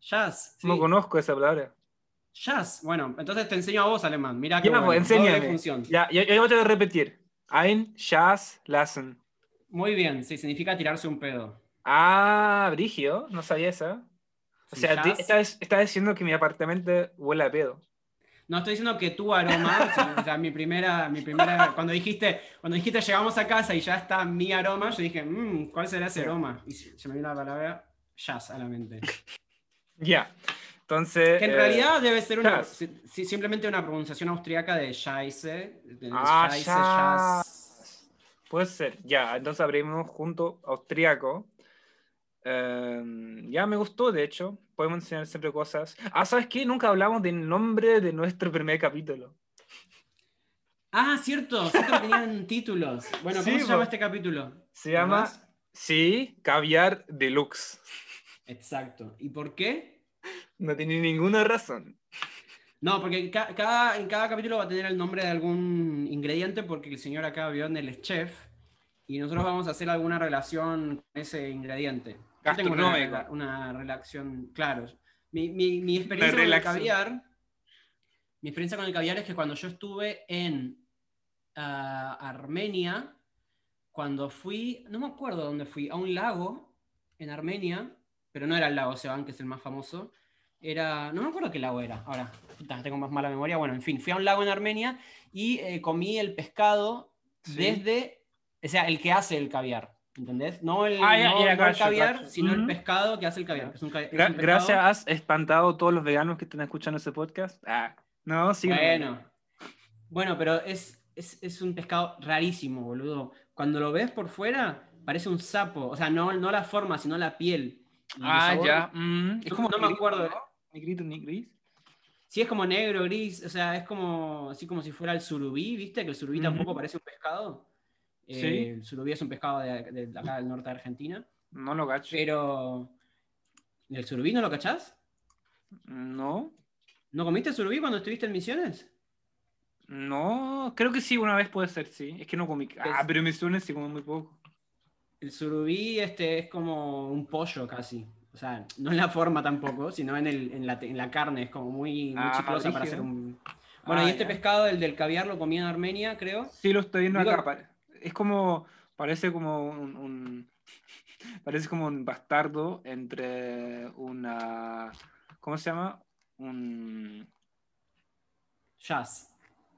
sí. No conozco esa palabra. Jazz. Bueno, entonces te enseño a vos, alemán. Mira que pues, bueno, doble función. Ya, yo, yo te voy a repetir. Ein Schatz lassen. Muy bien, sí, significa tirarse un pedo. Ah, Brigio, no sabía esa. O Sí, sea, jazz. estás, estás diciendo que mi apartamento huele a pedo. No estoy diciendo que tu aroma, o sea, mi primera, mi primera, cuando dijiste, cuando dijiste llegamos a casa y ya está mi aroma, yo dije, "Mm, ¿cuál será ese aroma? Y se me vino la palabra jazz a la mente. (laughs) Ya. Entonces. Que en eh, realidad debe ser una, si- si- simplemente una pronunciación austriaca de Scheiße. de Ah, Scheiße, jazz. Puede ser. Ya, entonces abrimos junto austriaco. Eh, ya me gustó, de hecho. Podemos enseñar siempre cosas. Ah, ¿sabes qué? Nunca hablamos del nombre de nuestro primer capítulo. Ah, cierto, siempre tenían (laughs) títulos. Bueno, ¿cómo Sí, se llama este capítulo? Se llama, sí, Caviar Deluxe. Exacto. ¿Y por qué? No tiene ninguna razón. No, porque ca- cada, en cada capítulo va a tener el nombre de algún ingrediente porque el señor acá, Bjorn, él es chef y nosotros vamos a hacer alguna relación con ese ingrediente. Yo tengo una, una relación, claro. Mi, mi- mi experiencia con el caviar, mi experiencia con el caviar es que cuando yo estuve en ah, Armenia, cuando fui, no me acuerdo dónde fui, a un lago en Armenia, pero no era el lago Seban, que es el más famoso, era, no me acuerdo qué lago era, ahora tengo más mala memoria, bueno, en fin, fui a un lago en Armenia y eh, comí el pescado Sí. desde, o sea, el que hace el caviar, ¿entendés? No el, Ah, no- no el caviar, sino el pescado que hace el caviar, que es un, ca- es un Gra- pescado- gracias, has espantado a todos los veganos que están escuchando ese podcast. Ah, no, sí. Bueno, bueno, pero es, es, es un pescado rarísimo, boludo. Cuando lo ves por fuera, parece un sapo. O sea, no, no la forma, sino la piel. Ah, ya. mm, es No- como no me negrito, acuerdo. ¿no? Negrito, ni gris. Sí, es como negro, gris. O sea, es como así como si fuera el surubí, ¿viste? Que el surubí tampoco parece un pescado. Eh, Sí. El surubí es un pescado de, de acá del norte de Argentina. No lo gacho. Pero. ¿El surubí no lo cachás? No, ¿No comiste surubí cuando estuviste en Misiones? no, creo que sí, una vez puede ser, sí. Es que no comí. Ah, Es- pero me suena sí como muy poco. El surubí este, es como un pollo casi. O sea, no en la forma tampoco, sino en, el, en, la, en la carne. Es como muy, muy Ah, chiclosa para hacer un. Bueno, Ah, y este ya. pescado, el del caviar, lo comí en Armenia, creo. Sí, lo estoy viendo Digo- acá. Es como, parece como un, un- (laughs) parece como un bastardo entre una, ¿cómo se llama? Un, Jazz.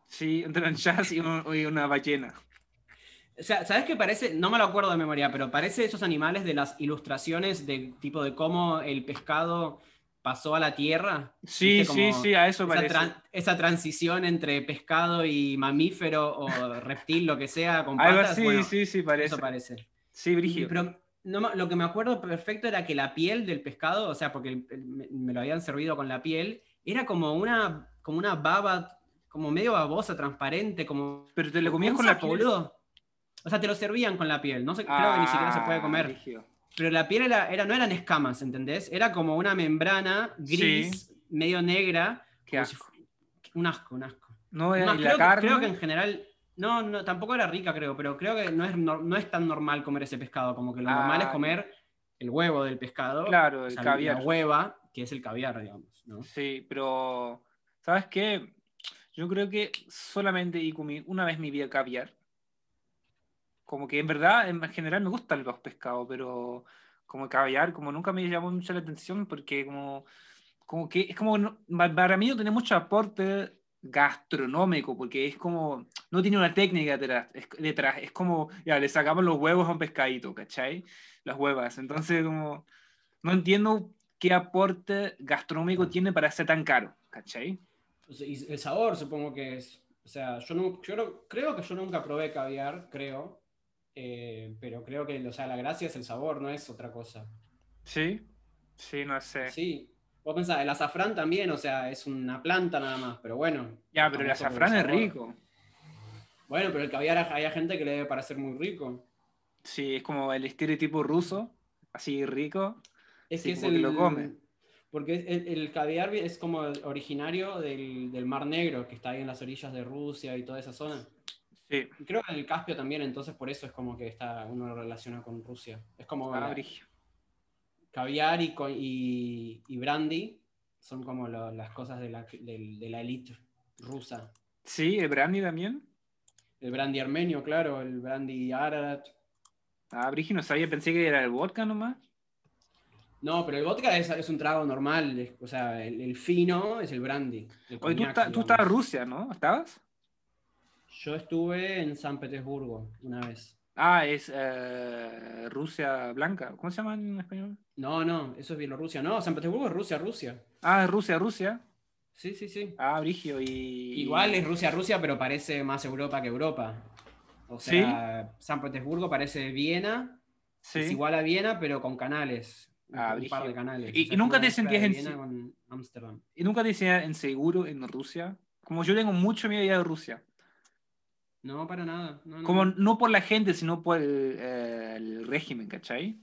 sí, entre un jazz y, un- y una ballena. O sea, ¿sabes qué parece? No me lo acuerdo de memoria, pero parece esos animales de las ilustraciones de tipo de cómo el pescado pasó a la tierra. Sí, sí, sí, a eso Esa, tran- esa transición entre pescado y mamífero o reptil, lo que sea, con Algo bueno, sí, sí, parece. Eso parece. Sí, Brigio. Pero no me- lo que me acuerdo perfecto era que la piel del pescado, o sea, porque el- el- me, me lo habían servido con la piel, era como una, como una baba, como medio babosa, transparente, como... Pero te lo comías con la piel. boludo. O sea, te lo servían con la piel. No sé, creo que ni siquiera se puede Ah, comer. Pero la piel era, era, no eran escamas, ¿entendés? Era como una membrana gris, medio negra. Qué si asco. fu- un asco, un asco. No, Es y más, la creo, que, carne. creo que en general. No, no, tampoco era rica, creo, pero creo que no es, nor- no es tan normal comer ese pescado. Como que lo Ah, normal es comer el huevo del pescado. Claro, o el sea, caviar. La hueva, que es el caviar, digamos. ¿no? Sí, pero ¿sabes qué? Yo creo que solamente y comí una vez mi vida caviar. Como que en verdad, en general me gustan los pescados, pero como caviar, como nunca me llamó mucho la atención porque como, como que es como, para mí no tiene mucho aporte gastronómico, porque es como, no tiene una técnica detrás, es, detrás, es como, ya, le sacamos los huevos a un pescadito, ¿cachai? Las huevas, entonces como, no entiendo qué aporte gastronómico tiene para ser tan caro, ¿cachai? Y el sabor, supongo que es. O sea, yo, no, yo no- creo que yo nunca probé caviar, creo. Eh, pero creo que o sea, la gracia es el sabor, no es otra cosa. Sí, sí, no sé. Sí. Vos pensás, el azafrán también, o sea, es una planta nada más, pero bueno. Ya, pero el azafrán es rico. Bueno, pero el caviar hay gente que le debe parecer muy rico. Sí, es como el estereotipo ruso, así rico. Es que es que el. lo come. Porque el, el caviar es como originario del, del Mar Negro, que está ahí en las orillas de Rusia y toda esa zona. Sí, Y creo que en el Caspio también, entonces por eso es como que está, uno lo relaciona con Rusia. Es como ah, la- caviar y, y, y brandy son como lo- las cosas de la, de la elite rusa. Sí, el brandy también. El brandy armenio, claro, el brandy árabe. Ah, brigio, no sabía, pensé que era el vodka nomás. No, pero el vodka es, es un trago normal, es- o sea, el, el fino es el brandy. el Oye, tú, está- tú estabas en Rusia, ¿no? ¿Estabas? Yo estuve en San Petersburgo una vez. Ah, es eh, Rusia blanca. ¿Cómo se llama en español? No, no, eso es Bielorrusia. No, San Petersburgo es Rusia, Rusia. Ah, es Rusia, Rusia. Sí, sí, sí. Ah, brigio y... Igual es Rusia, Rusia, pero parece más Europa que Europa. O sea, San Petersburgo parece Viena, Sí. es igual a Viena, pero con canales. Ah, un par de canales. ¿Y- O sea, y nunca te sentías en Viena con Ámsterdam. ¿Y nunca te decía inseguro en Rusia? Como yo tengo mucho miedo ya de Rusia. No, para nada. No, no, Como no. por la gente, sino por el, eh, el régimen, ¿cachai?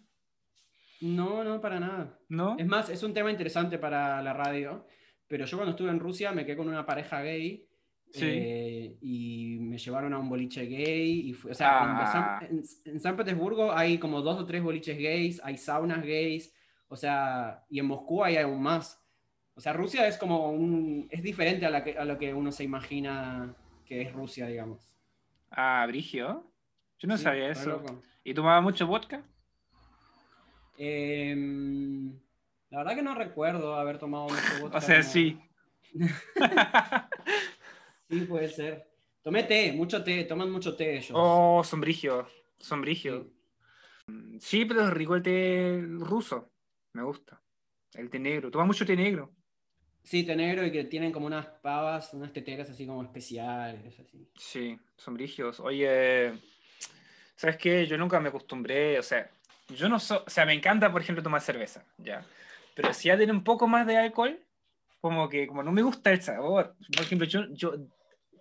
No, no, para nada. ¿No? Es más, es un tema interesante para la radio, pero yo cuando estuve en Rusia me quedé con una pareja gay Sí. eh, y me llevaron a un boliche gay. Y o sea, en- Ah. en, San, en San Petersburgo hay como dos o tres boliches gays, hay saunas gays, o sea, y en Moscú hay aún más. O sea, Rusia es como un... es diferente a, la que- a lo que uno se imagina que es Rusia, digamos. Ah, Brigio. Yo no Sí, sabía eso. loco. ¿Y tomaba mucho vodka? Em, la verdad que no recuerdo haber tomado mucho (laughs) vodka. O sea, como- sí. (laughs) Sí, puede ser. Tomé té, mucho té, toman mucho té ellos. oh, sombrigio. Sombrigio. Sí, pero es rico el té ruso. Me gusta. El té negro. Toma mucho té negro. Sí, negro y que tienen como unas pavas, unas teteras así como especiales, así. Sí, sombrigios. Oye, ¿sabes qué? Yo nunca me acostumbré, o sea, yo no soy, o sea, me encanta, por ejemplo, tomar cerveza, ya. Pero si ya tiene un poco más de alcohol, como que, como no me gusta el sabor. Por ejemplo, yo, yo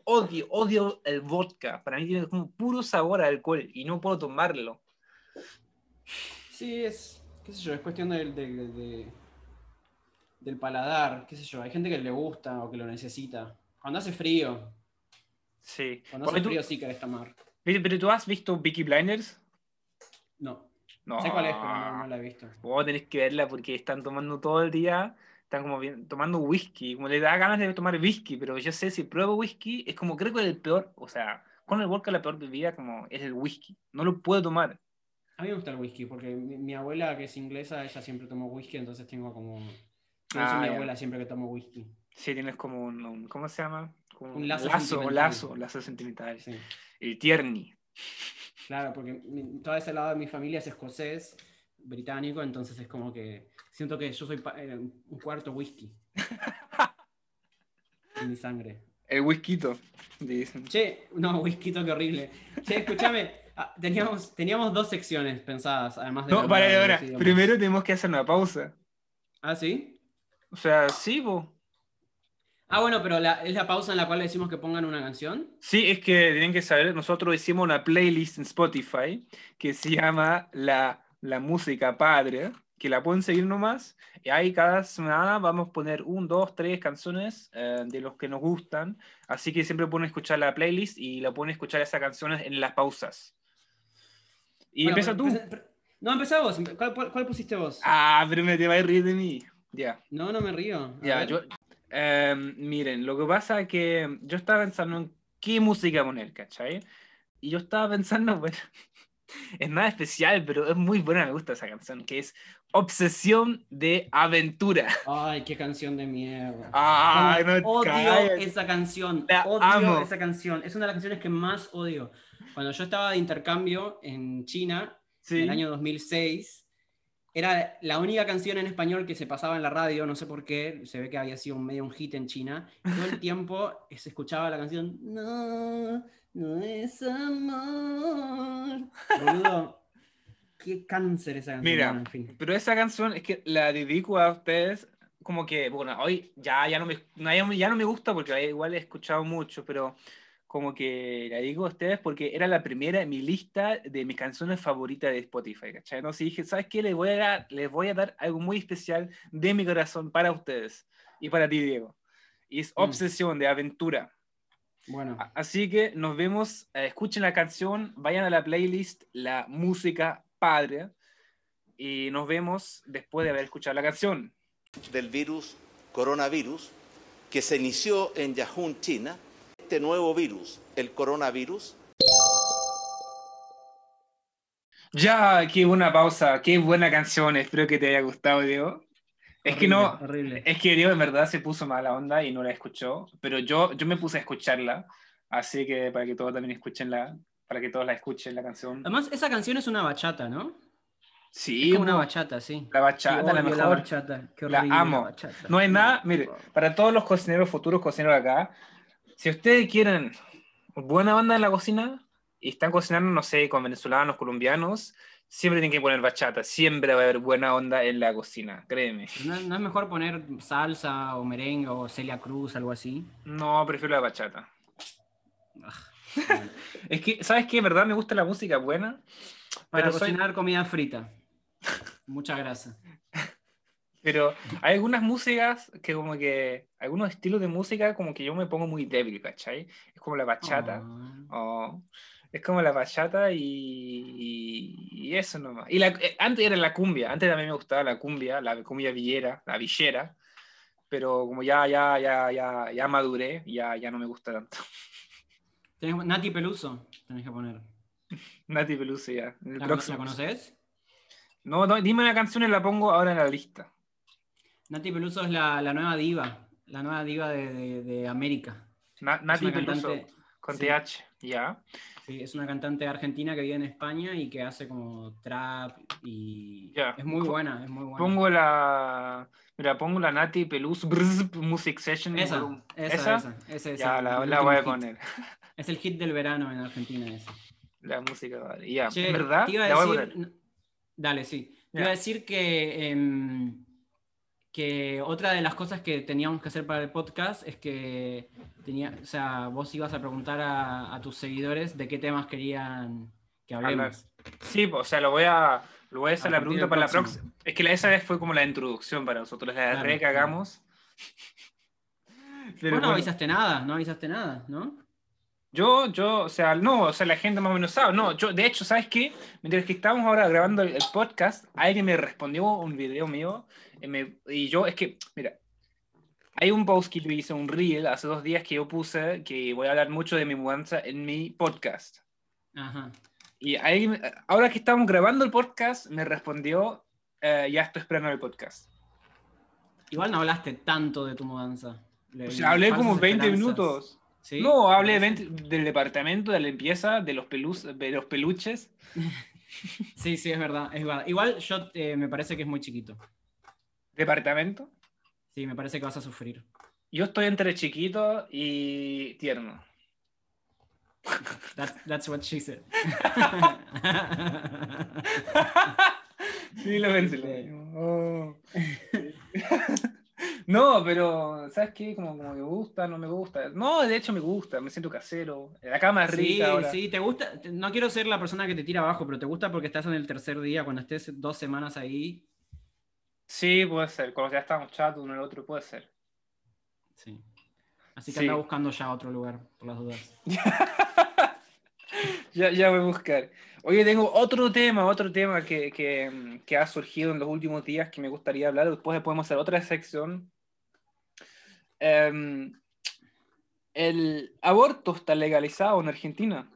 odio, odio el vodka. Para mí tiene como puro sabor a alcohol y no puedo tomarlo. Sí, es, qué sé yo, es cuestión del, del, de- del paladar, qué sé yo. Hay gente que le gusta o que lo necesita. Cuando hace frío, Sí. cuando Porque hace tú- frío sí querés tomar. pero, pero tú has visto Vicky Blinders? No, No. sé cuál es, pero no, no la he visto. Vos tenés que verla porque están tomando todo el día, están como bien, tomando whisky, como le da ganas de tomar whisky, pero yo sé si pruebo whisky, es como creo que es el peor, o sea, con el vodka la peor bebida como es el whisky, no lo puedo tomar. A mí me gusta el whisky, porque mi, mi abuela, que es inglesa, ella siempre tomó whisky, entonces tengo como... Eso Ah, mi abuela siempre que tomo whisky. Sí, tienes como un, un- ¿cómo se llama? Como Un lazo lazo, lazo, lazo sentimental. Sí. El tierni. Claro, porque todo ese lado de mi familia es escocés, británico, entonces es como que siento que yo soy eh, un cuarto whisky (laughs) en mi sangre. El whisky, dicen. Che, no, whisky, qué horrible. Che, escúchame, ah, teníamos, teníamos dos secciones pensadas, además de... No, para ahora. Primero tenemos que hacer una pausa. ¿Ah, sí? O sea, sí, po. Ah, bueno, pero la- es la pausa en la cual le decimos que pongan una canción. Sí, es que tienen que saber, nosotros hicimos una playlist en Spotify que se llama La, la Música Padre, que la pueden seguir nomás. Y ahí cada semana vamos a poner un, dos, tres canciones eh, de los que nos gustan. Así que siempre pueden escuchar la playlist y la pueden escuchar esas canciones en las pausas. Y Bueno, empieza tú. no, empezá vos. ¿Cuál, cuál- cuál pusiste vos? Ah, pero me te va a reír de mí. Ya. No, no me río. Ya, ver. yo, em, miren, lo que pasa es que yo estaba pensando en qué música poner, ¿cachai? Y yo estaba pensando, (laughs) bueno, es nada especial, pero es muy buena, me gusta esa canción, que es Obsesión de Aventura. Ay, qué canción de mierda. Ay, no odio esa canción. La odio amo. esa canción. Es una de las canciones que más odio. Cuando yo estaba de intercambio en China, en Sí. el año 2006, era la única canción en español que se pasaba en la radio, no sé por qué, se ve que había sido un medio un hit en China. Todo el (laughs) tiempo se escuchaba la canción No, no es amor. Boludo, qué cáncer esa canción. Mira, en fin. Pero esa canción es que la dedico a ustedes, como que, bueno, hoy ya, ya, no, me, ya no me gusta porque igual he escuchado mucho, pero como que la dedico a ustedes porque era la primera en mi lista de mis canciones favoritas de Spotify, ¿cachai? Entonces dije, ¿sabes qué? Les voy, a dar, les voy a dar algo muy especial de mi corazón para ustedes y para ti, Diego. Y es Mm. Obsesión de Aventura. Bueno, Así que nos vemos, eh, escuchen la canción, vayan a la playlist La Música Padre y nos vemos después de haber escuchado la canción. del virus coronavirus que se inició en Yahoo, China. Este nuevo virus, el coronavirus, Ya, qué buena pausa, qué buena canción, espero que te haya gustado, Diego. Es que no, Horrible. es que Diego en verdad se puso mala onda y no la escuchó, pero yo, yo me puse a escucharla, así que para que todos también escuchen la, para que todos la escuchen la canción. Además, esa canción es una bachata, ¿no? Sí, es como una bachata, sí. la bachata, Sí, la mejor. bachata. Qué La horrible amo. bachata. No hay nada, mire, para todos los cocineros, futuros cocineros acá, si ustedes quieren buena onda en la cocina y están cocinando, no sé, con venezolanos, colombianos, siempre tienen que poner bachata, siempre va a haber buena onda en la cocina, créeme. ¿No, no es mejor poner salsa o merengue o Celia Cruz, algo así? No, prefiero la bachata. Ah. (laughs) Es que, ¿sabes qué? ¿Verdad? Me gusta la música buena, Para soy- cocinar comida frita. Mucha grasa. (laughs) pero hay algunas músicas que como que, algunos estilos de música como que yo me pongo muy débil, ¿cachai? Es como la bachata. Oh, es como la bachata y, y- y eso nomás. Y la, eh, antes era la cumbia, antes también me gustaba la cumbia, la cumbia villera, la villera, pero como ya, ya, ya, ya, ya maduré, ya, ya no me gusta tanto. Tenés- Nati Peluso, tenés que poner. (laughs) Nati Peluso ya. en el ¿La, cono- próximo. la conoces? No, no, dime una canción y la pongo ahora en la lista. Nati Peluso es la, la nueva diva, la nueva diva de, de- de América. Na- Nati Peluso, cantante- con sí. TH, ya. Sí, es una cantante argentina que vive en España y que hace como trap y Ya. es muy buena, es muy buena. Pongo la. Mira, pongo la Nati Peluso Brz, Music Session. esa, esa, esa, esa, Ya, esa, la, la voy a hit. poner. Es el hit del verano en Argentina ese. La música, vale. Ya, Che, ¿verdad? te iba a La voy a decir, poner. n- dale, sí. Te iba a decir que, em, que otra de las cosas que teníamos que hacer para el podcast es que tenía, o sea, vos ibas a preguntar a, a tus seguidores de qué temas querían que hablemos. Sí, o sea, lo voy a, lo voy a hacer A la pregunta para la próxima. Es que la, esa vez fue como la introducción para nosotros, la Claro, re cagamos. Pero Vos no avisaste nada, no avisaste nada, ¿no? yo, yo, o sea, no, o sea, la gente más o menos sabe. No, yo, de hecho, ¿sabes qué? Mientras que estábamos ahora grabando el, el podcast, alguien me respondió un video mío me- y yo, es que, mira, hay un post que yo hice, un reel, hace dos días que yo puse que voy a hablar mucho de mi mudanza en mi podcast. Ajá. Y ahí, ahora que estamos grabando el podcast, me respondió, eh, ya estoy esperando el podcast. Igual no hablaste tanto de tu mudanza. O sea, hablé como 20 esperanzas. minutos. ¿Sí? No, hablé de- del departamento, de la limpieza, de los, pelus, de los peluches. (laughs) Sí, sí, es verdad, es verdad. Igual yo eh, me parece que es muy chiquito. ¿Departamento? Sí, me parece que vas a sufrir. Yo estoy entre chiquito y tierno. That's, that's what she said. sí, lo pensé. Sí. Oh. (laughs) No, pero, ¿sabes qué? Como, como me gusta, no me gusta. No, de hecho me gusta, me siento casero. La cama es Sí, rica ahora. sí, te gusta. No quiero ser la persona que te tira abajo, pero te gusta porque estás en el tercer día, cuando estés dos semanas ahí. Sí, puede ser. Cuando ya estamos chatos uno el otro, puede ser. Sí. Así que Sí. anda buscando ya otro lugar, por las dudas. (laughs) Ya, ya voy a buscar. Oye, tengo otro tema, otro tema que, que, que ha surgido en los últimos días que me gustaría hablar. Después podemos hacer otra sección. Em, el aborto está legalizado en Argentina.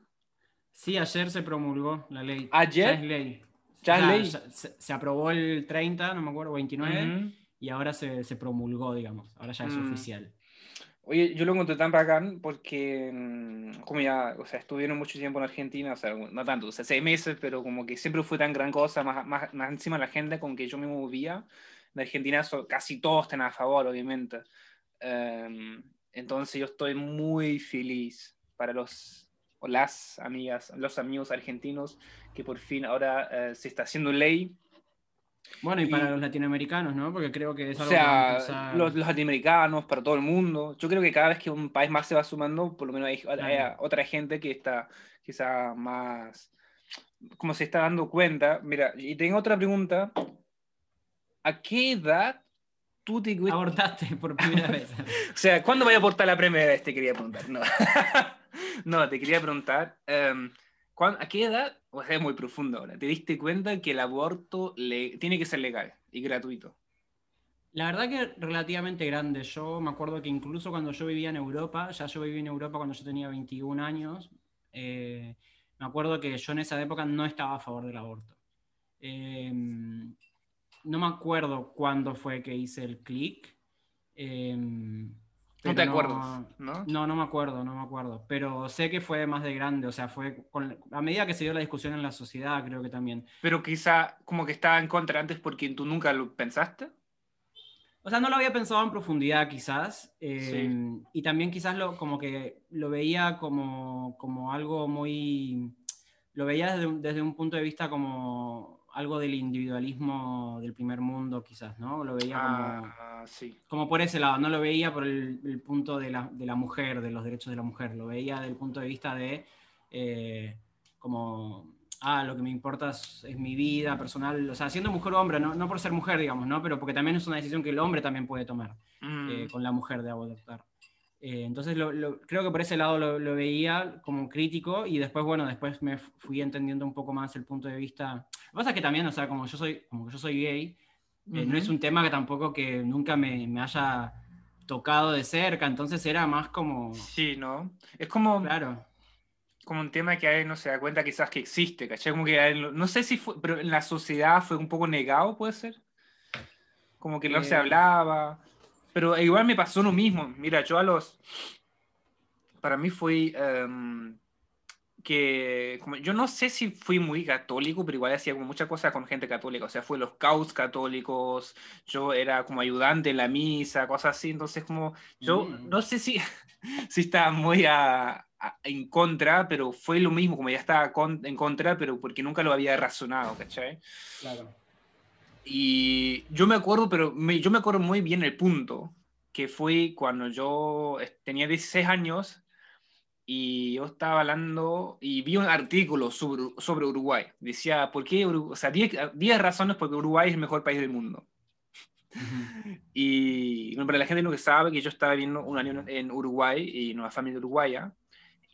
Sí, ayer se promulgó la ley. ¿Ayer? Ya es ley. Ya es ley. se, se aprobó el 30, no me acuerdo, 29, Ujú. y ahora se, se promulgó, digamos. Ahora ya es Mm. oficial. Oye, yo lo encontré tan bacán porque, mm, como ya, o sea, estuvieron mucho tiempo en Argentina, o sea, no tanto, o sea, seis meses, pero como que siempre fue tan gran cosa, más, más, más encima la gente con que yo me movía, en Argentina so- casi todos están a favor, obviamente. Em, entonces yo estoy muy feliz para los, o las amigas, los amigos argentinos, que por fin ahora eh, se está haciendo ley. Bueno, y, Y- para los latinoamericanos, ¿no? Porque creo que es O algo a sea, los, los latinoamericanos, para todo el mundo. Yo creo que cada vez que un país más se va sumando, por lo menos hay, hay otra gente que está quizá más, como se está dando cuenta. Mira, y tengo otra pregunta. ¿A qué edad tú te... Abortaste por primera vez. (laughs) O sea, ¿cuándo voy a abortar la primera vez? Te quería preguntar. No, (laughs) (laughs) no te quería preguntar. em, ¿cuán- ¿A qué edad, o sea, es muy profundo ahora, te diste cuenta que el aborto le, tiene que ser legal y gratuito? La verdad que relativamente grande. Yo me acuerdo que incluso cuando yo vivía en Europa, ya yo viví en Europa cuando yo tenía 21 años, eh, me acuerdo que yo en esa época no estaba a favor del aborto. Eh, no me acuerdo cuándo fue que hice el clic. eh, No te acuerdas, ¿no? No, no me acuerdo, no me acuerdo. Pero sé que fue más de grande, o sea, fue con- a medida que se dio la discusión en la sociedad, creo que también. Pero quizá como que estaba en contra antes porque tú nunca lo pensaste. O sea, no lo había pensado en profundidad quizás. eh, Sí. Y también quizás lo, como que lo veía como, como algo muy... Lo veía desde un punto de vista como algo del individualismo del primer mundo quizás, ¿no? Lo veía como, Ah, sí. como por ese lado, no lo veía por el, el punto de la, de la mujer, de los derechos de la mujer, lo veía del punto de vista de eh, como, ah, lo que me importa es, es mi vida personal, o sea, siendo mujer o hombre, no, no por ser mujer, digamos, ¿no? Pero porque también es una decisión que el hombre también puede tomar Mm, eh, con la mujer de abortar. Eh, entonces lo- lo- creo que por ese lado lo, lo veía como crítico y después, bueno, después me fui entendiendo un poco más el punto de vista. Lo que pasa es que también, o sea, como yo soy, como yo soy gay, eh, no es un tema que tampoco que nunca me, me haya tocado de cerca, entonces era más como, Sí, ¿no? Es como, claro, como un tema que a él no se da cuenta quizás que existe, ¿cachai? Como que él- no sé si fue, pero en la sociedad fue un poco negado, puede ser. Como que no se Eh. hablaba. Pero igual me pasó lo mismo. Mira, yo a los... Para mí fue em, que... Como, yo no sé si fui muy católico, pero igual hacía como muchas cosas con gente católica. O sea, fue los caos católicos, yo era como ayudante en la misa, cosas así. Entonces como... Yo Mm. no sé si, (laughs) si estaba muy a- a- en contra, pero fue lo mismo, como ya estaba con- en contra, pero porque nunca lo había razonado, ¿cachai? claro. Y yo me acuerdo, pero me- yo me acuerdo muy bien el punto, que fue cuando yo eh, tenía 16 años y yo estaba hablando y vi un artículo sobre, sobre Uruguay. Decía, ¿por qué Uruguay? O sea, 10, 10 razones por qué Uruguay es el mejor país del mundo. Y bueno, para la gente no que sabe que yo estaba viviendo un año en Uruguay y una familia uruguaya.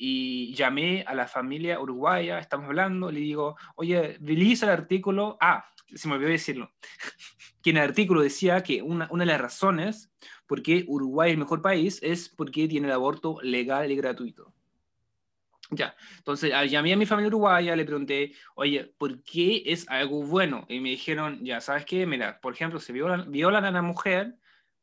Y llamé a la familia uruguaya, estamos hablando, le digo, oye, release el artículo. Ah, se me olvidó decirlo. (laughs) Que en el artículo decía que una, una de las razones por qué Uruguay es el mejor país es porque tiene el aborto legal y gratuito. Ya, entonces ah, llamé a mi familia uruguaya, le pregunté, oye, ¿por qué es algo bueno? Y me dijeron, ya, ¿sabes qué? Mira, por ejemplo, si violan, violan a una mujer,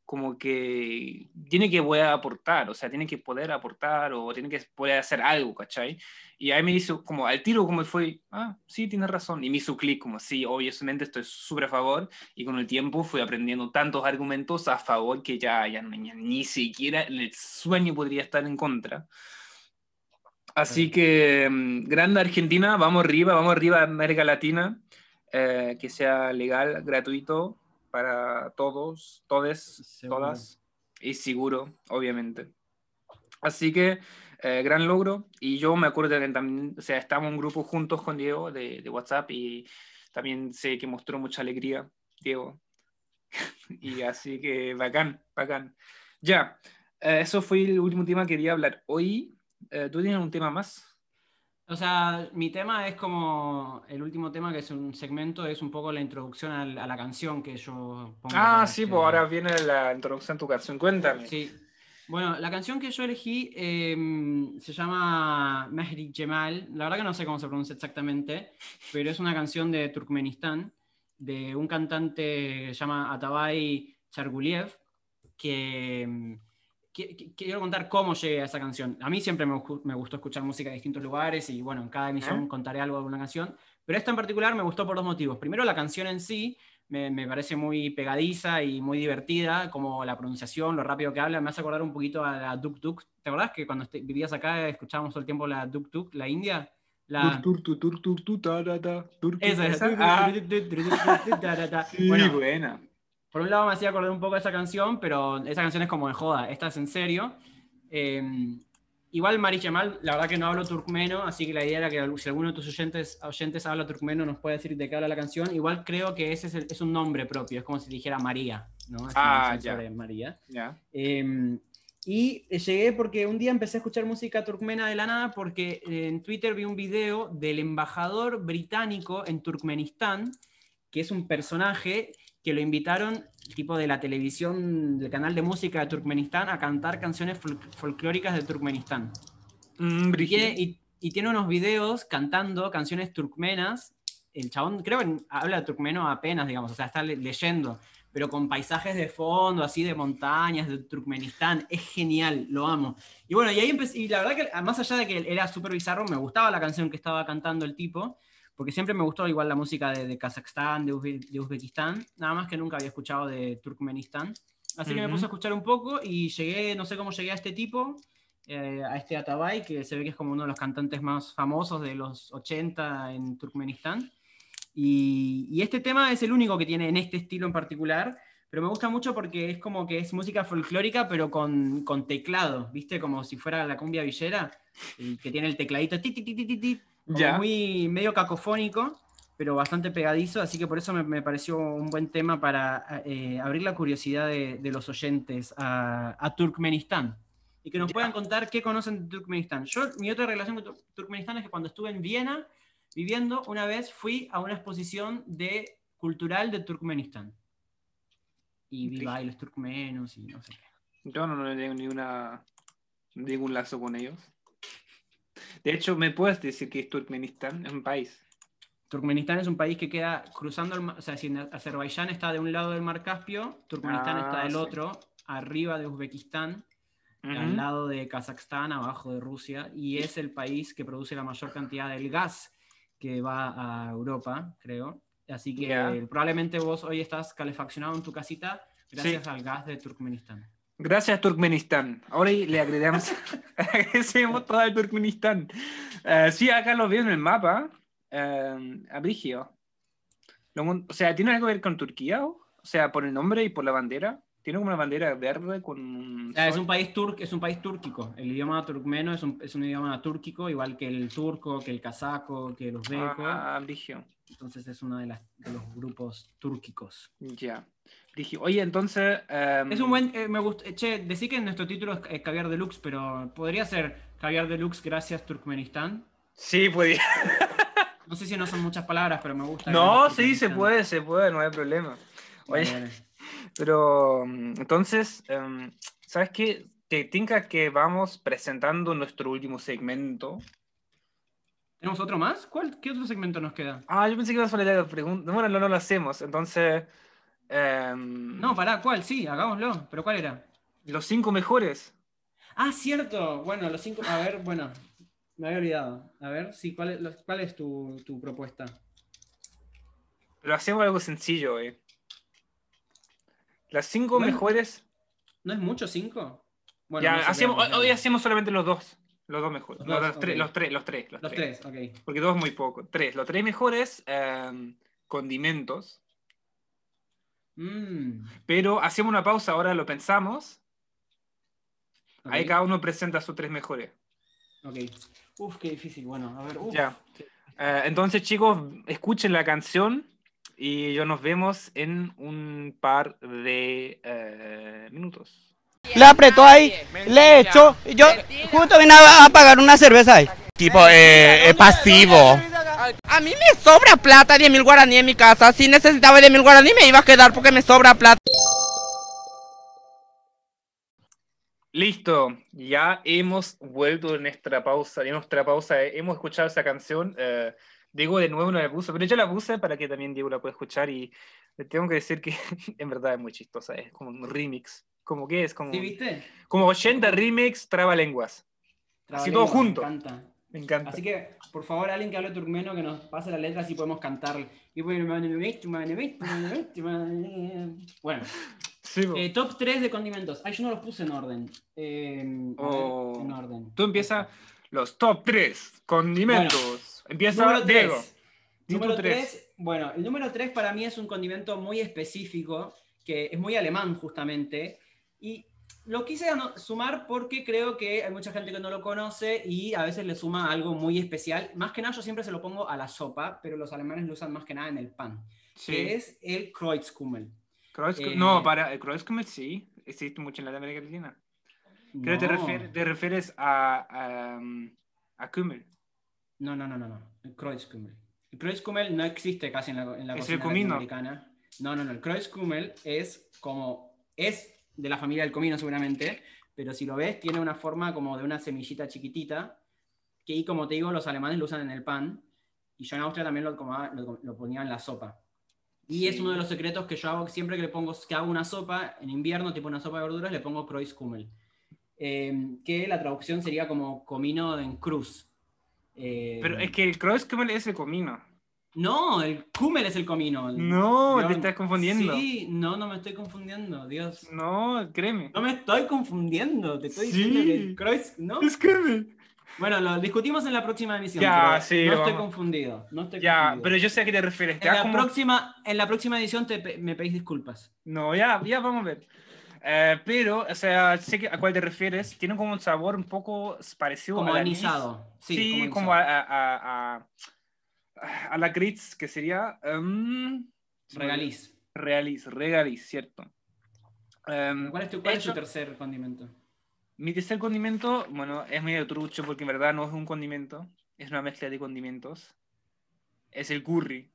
como que tiene que poder aportar, o sea, tiene que poder aportar o tiene que poder hacer algo, ¿cachai? Y ahí me hizo como al tiro como fue, ah, sí, tienes razón, y me hizo clic como, sí, obviamente estoy súper a favor, y con el tiempo fui aprendiendo tantos argumentos a favor que ya, ya, ni siquiera en el sueño podría estar en contra. Así que, mm, grande Argentina, vamos arriba, vamos arriba a América Latina, eh, que sea legal, gratuito, para todos, todes, todas y seguro, obviamente. Así que eh, gran logro y yo me acuerdo que también, o sea, estamos en un grupo juntos con Diego de, de WhatsApp y también sé que mostró mucha alegría, Diego. (laughs) y así que bacán, bacán. Ya, eh, eso fue el último tema que quería hablar. Hoy, eh, ¿tú tienes un tema más? O sea, mi tema es como el último tema, que es un segmento, es un poco la introducción a la, canción que yo pongo. Ah, sí, este pues ahora viene la introducción a tu canción. Cuéntame. Sí. Bueno, la canción que yo elegí em, se llama Mehdi Jemal. La verdad que no sé cómo se pronuncia exactamente, pero es una canción de Turkmenistán, de un cantante que se llama Atabay Charguliev, que em, quiero contar cómo llegué a esa canción. A mí siempre me, gustó escuchar música de distintos lugares y bueno, en cada emisión contaré algo de una canción, pero esta en particular me gustó por dos motivos. Primero, la canción en sí me, parece muy pegadiza y muy divertida, como la pronunciación, lo rápido que habla, me hace acordar un poquito a la Duk Duk. ¿Te acordás que cuando vivías acá escuchábamos todo el tiempo la Duk Duk, la India? La... Esa, esa. Sí, buena por un lado me hacía acordar un poco de esa canción, pero esa canción es como de joda, esta es en serio. Em, igual Mari Mal, la verdad que no hablo turcmeno, así que la idea era que si alguno de tus oyentes, oyentes habla turcmeno nos puede decir de qué habla la canción. Igual creo que ese es, un nombre propio, es como si dijera María, ¿no? ah, ya. María. Ya. Em, y llegué porque un día empecé a escuchar música turcmena de la nada porque en Twitter vi un video del embajador británico en Turkmenistán, que es un personaje que lo invitaron, tipo de la televisión, del canal de música de Turkmenistán, a cantar canciones folclóricas de Turkmenistán. Mm, y, y, tiene unos videos cantando canciones turkmenas. El chabón, creo que habla turkmeno apenas, digamos, o sea, está leyendo, pero con paisajes de fondo, así de montañas de Turkmenistán. Es genial, lo amo. Y bueno, y ahí empecé, y la verdad que más allá de que era súper bizarro, me gustaba la canción que estaba cantando el tipo porque siempre me gustó igual la música de, Kazajstán, de, Uzbekistán, nada más que nunca había escuchado de Turkmenistán. Así que me puse a escuchar un poco y llegué, no sé cómo llegué a este tipo, eh, a este Atabay, que se ve que es como uno de los cantantes más famosos de los 80 en Turkmenistán. Y, este tema es el único que tiene en este estilo en particular, pero me gusta mucho porque es como que es música folclórica, pero con, con teclado, ¿viste? Como si fuera la cumbia villera, y que tiene el tecladito, ti, ti, ti, muy medio cacofónico, pero bastante pegadizo, así que por eso me, pareció un buen tema para eh, abrir la curiosidad de, los oyentes a, Turkmenistán y que nos puedan contar qué conocen de Turkmenistán. Yo, mi otra relación con Turkmenistán es que cuando estuve en Viena viviendo, una vez fui a una exposición de cultural de Turkmenistán. Y vi bailes turkmenos y no sé qué. Yo no, no tengo ni una, ningún lazo con ellos. De hecho, ¿me puedes decir que es Turkmenistán? Es un país. Turkmenistán es un país que queda cruzando el mar, o sea, si Azerbaiyán está de un lado del mar Caspio, Turkmenistán está del ah, otro, arriba de Uzbekistán, al lado de Kazajstán, abajo de Rusia, y es el país que produce la mayor cantidad del gas que va a Europa, creo. Así que probablemente vos hoy estás calefaccionado en tu casita gracias al gas de Turkmenistán. Gracias, Turkmenistán. Ahora le agregamos, (laughs) agradecemos todo el Turkmenistán. Uh, sí, acá lo veo en el mapa. Uh, Abrigio. o sea, ¿tiene algo que ver con Turquía? O sea, por el nombre y por la bandera. Tiene como una bandera verde con. Ah, es un país tur es un país túrquico. El idioma turkmeno es un, es un, idioma túrquico, igual que el turco, que el kazaco, que el uzbeco. Ah, Abrigio. Entonces es uno de, las, de los grupos túrquicos. Ya. Dije, oye, entonces. Em, es un buen. Eh, me gusta. Che, decí que nuestro título es Caviar Deluxe, pero ¿podría ser Caviar Deluxe gracias Turkmenistán? Sí, podría. (laughs) no sé si no son muchas palabras, pero me gusta. No, sí, se puede, se puede, no hay problema. Oye, (laughs) pero mm, entonces, em, ¿sabes qué? Te tinca que vamos presentando nuestro último segmento. ¿Tenemos otro más? ¿Cuál, ¿Qué otro segmento nos queda? Ah, yo pensé que iba a la pregunta. Bueno, no, no lo hacemos. Entonces, Em, No, pará, ¿cuál? Sí, hagámoslo. ¿Pero cuál era? Los cinco mejores. Ah, cierto. Bueno, los cinco. A ver, bueno. Me había olvidado. A ver, sí, ¿cuál es, los- cuál es tu, tu propuesta? Pero hacemos algo sencillo, eh. Las cinco mejores. ¿No es mucho cinco? Bueno, ya, no sé, hacemos, veamos, hoy veamos. hacemos solamente los dos. Los dos mejores. Los dos, los, tres, los tres, los tres, los Los tres. tres, ok. Porque dos es muy poco. Tres. Los tres mejores em, condimentos. Mm, Pero hacemos una pausa, ahora lo pensamos. Ahí cada uno presenta sus tres mejores. ok. Uf, qué difícil. Bueno, a ver. uf. Ya. Eh, entonces, chicos, escuchen la canción y yo nos vemos en un par de eh, minutos. Le apretó ahí, le echó. y Yo justo vine a, a pagar una cerveza ahí. Tipo, eh, es pasivo. A mí me sobra plata, 10 mil guaraní en mi casa. Si necesitaba 10 mil guaraní me iba a quedar porque me sobra plata. Listo, ya hemos vuelto de nuestra pausa, de nuestra pausa, eh, hemos escuchado esa canción. eh, Diego de nuevo no la puso, pero yo la puse para que también Diego la pueda escuchar y le tengo que decir que (laughs) en verdad es muy chistosa, es como un remix, como que es, como, ¿Sí, viste? como 80 remix trabalenguas. Así todo junto. Me encanta. Me encanta. Así que, por favor, alguien que hable turkmeno que nos pase la letra así podemos cantar. Bueno, Sí, eh, top 3 de condimentos. Ay, yo no los puse en orden. Eh, Oh. en orden. Tú empiezas los top 3 condimentos. Empieza Número Diego. 3. Di tu Número tres. 3. Bueno, el número 3 para mí es un condimento muy específico, que es muy alemán justamente. Y lo quise sumar porque creo que hay mucha gente que no lo conoce y a veces le suma algo muy especial. Más que nada yo siempre se lo pongo a la sopa, pero los alemanes lo usan más que nada en el pan, Sí. que es el Kreuzkümmel. Kreuzk- Eh, no, para el Kreuzkümmel sí, existe mucho en América Latina. Creo que te, No. refier- te refieres a, a, um, a Kümmel. No, no, no, no, no. El Kreuzkümmel. El Kreuzkümmel no existe casi en la, en la Es cocina el latinoamericana. No, no, no. El Kreuzkümmel es como. Es de la familia del comino, seguramente. Pero si lo ves, tiene una forma como de una semillita chiquitita. Que y como te digo, los alemanes lo usan en el pan. Y yo en Austria también lo, comaba- lo, lo ponía en la sopa. Y Sí. es uno de los secretos que yo hago siempre que le pongo, que hago una sopa, en invierno, tipo una sopa de verduras, le pongo Kreuzkümmel. Eh, que la traducción sería como comino en cruz. Eh, Pero es que el Kreuzkümmel es el comino. No, el Kummel es el comino. No, Dios, te estás confundiendo. Sí, no, no me estoy confundiendo, Dios. No, créeme. No me estoy confundiendo, te estoy Sí. diciendo que el Kreuz, ¿no? Es. Bueno, lo discutimos en la próxima emisión. Ya, sí, No estoy vamos. confundido, no estoy Ya, confundido. pero yo sé a qué te refieres. Te en la, como- próxima, en la próxima edición te me pedís disculpas. No, ya, ya vamos a ver. Eh, pero, o sea, sé que a cuál te refieres. Tiene como un sabor un poco parecido Como al anís. anisado. Sí, Sí, como a, a, a, a- a la Gritz, que sería. Regaliz. Regaliz, regaliz, cierto. Em, ¿Cuál es tu, cuál es tu tercer condimento? Mi tercer condimento, bueno, es medio trucho porque en verdad no es un condimento, es una mezcla de condimentos. Es el curry.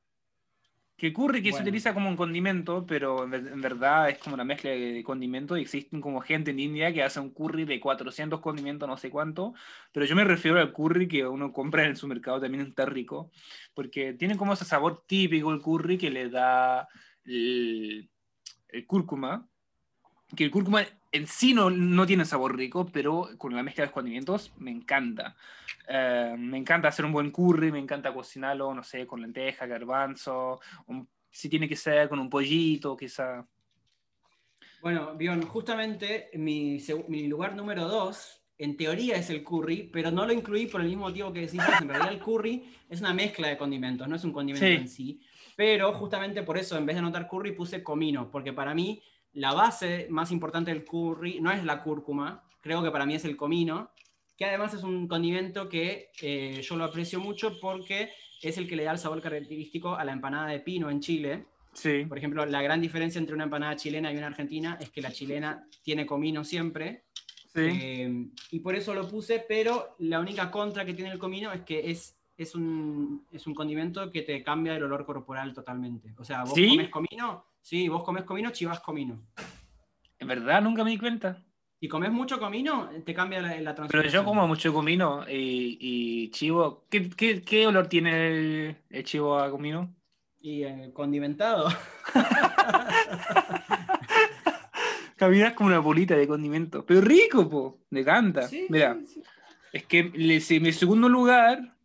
Que curry que se Bueno. utiliza como un condimento, pero en, ver- en verdad es como una mezcla de, condimentos. Existen como gente en India que hace un curry de 400 condimentos, no sé cuánto. Pero yo me refiero al curry que uno compra en el supermercado, también está rico. Porque tiene como ese sabor típico el curry que le da el, el cúrcuma. Que el cúrcuma en sí no, no tiene sabor rico, pero con la mezcla de los condimentos me encanta. Eh, me encanta hacer un buen curry, me encanta cocinarlo, no sé, con lenteja, garbanzo, un- si tiene que ser con un pollito, quizá. Bueno, Bion, justamente mi, mi lugar número dos, en teoría es el curry, pero no lo incluí por el mismo motivo que decís. En realidad el curry es una mezcla de condimentos, no es un condimento Sí. en sí. Pero justamente por eso, en vez de anotar curry, puse comino, porque para mí la base más importante del curry no es la cúrcuma, creo que para mí es el comino, que además es un condimento que eh, yo lo aprecio mucho porque es el que le da el sabor característico a la empanada de pino en Chile. Sí. Por ejemplo, la gran diferencia entre una empanada chilena y una argentina es que la chilena tiene comino siempre. Sí. eh, y por eso lo puse, pero la única contra que tiene el comino es que es, es, un, es un condimento que te cambia el olor corporal totalmente. O sea, vos ¿Sí? comes comino, sí, vos comes comino, chivas comino. En verdad nunca me di cuenta. Si comes mucho comino, te cambia la, la Pero yo como mucho comino y, y chivo. ¿Qué, qué, qué olor tiene el, el chivo a comino? Y eh, condimentado. (laughs) Caminas como una bolita de condimento. Pero rico, po. Me encanta. Sí, Mira, sí, sí. es que le- si- mi segundo lugar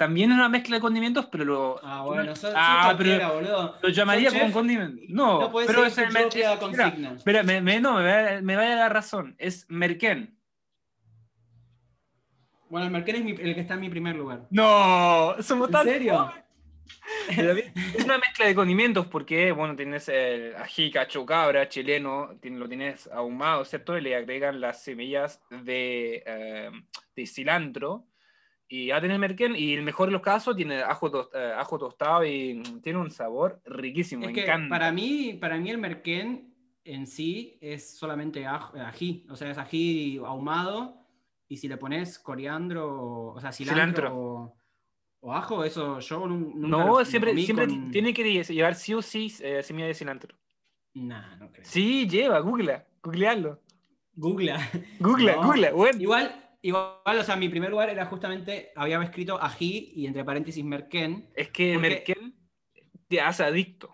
también es una mezcla de condimentos, pero lo. Ah, bueno, sos, Ah, pero boludo. lo llamaría como chef, condimento. No, pero es el es- consigna. Espera, me, me- no, me, va- me vaya a dar razón. Es merquén. Bueno, el merquén es mi- el que está en mi primer lugar. No, somos ¿En tan serio? Pero Es una mezcla de condimentos porque, bueno, tienes el ají cacho cabra chileno, lo tienes ahumado, ¿cierto? Y le agregan las semillas de, eh, de cilantro y tiene el merquén y el mejor de los casos tiene ajo, tos- eh, ajo tostado y tiene un sabor riquísimo, Es me que encanta. para mí, para mí el merquén en sí es solamente aj- ají, o sea, es ají ahumado y si le pones coriandro, o, sea, cilantro, Cilantro. O, o ajo, eso yo nun- nunca No, siempre, siempre con- tiene que llevar sí o sí eh, semilla de cilantro. Nah, no creo. Sí, lleva, googla, googlealo. Google. Googla, (laughs) No. googla, bueno. Igual, igual, o sea, mi primer lugar era justamente, había escrito ají y entre paréntesis merquén. Es que Porque- merquén te hace adicto.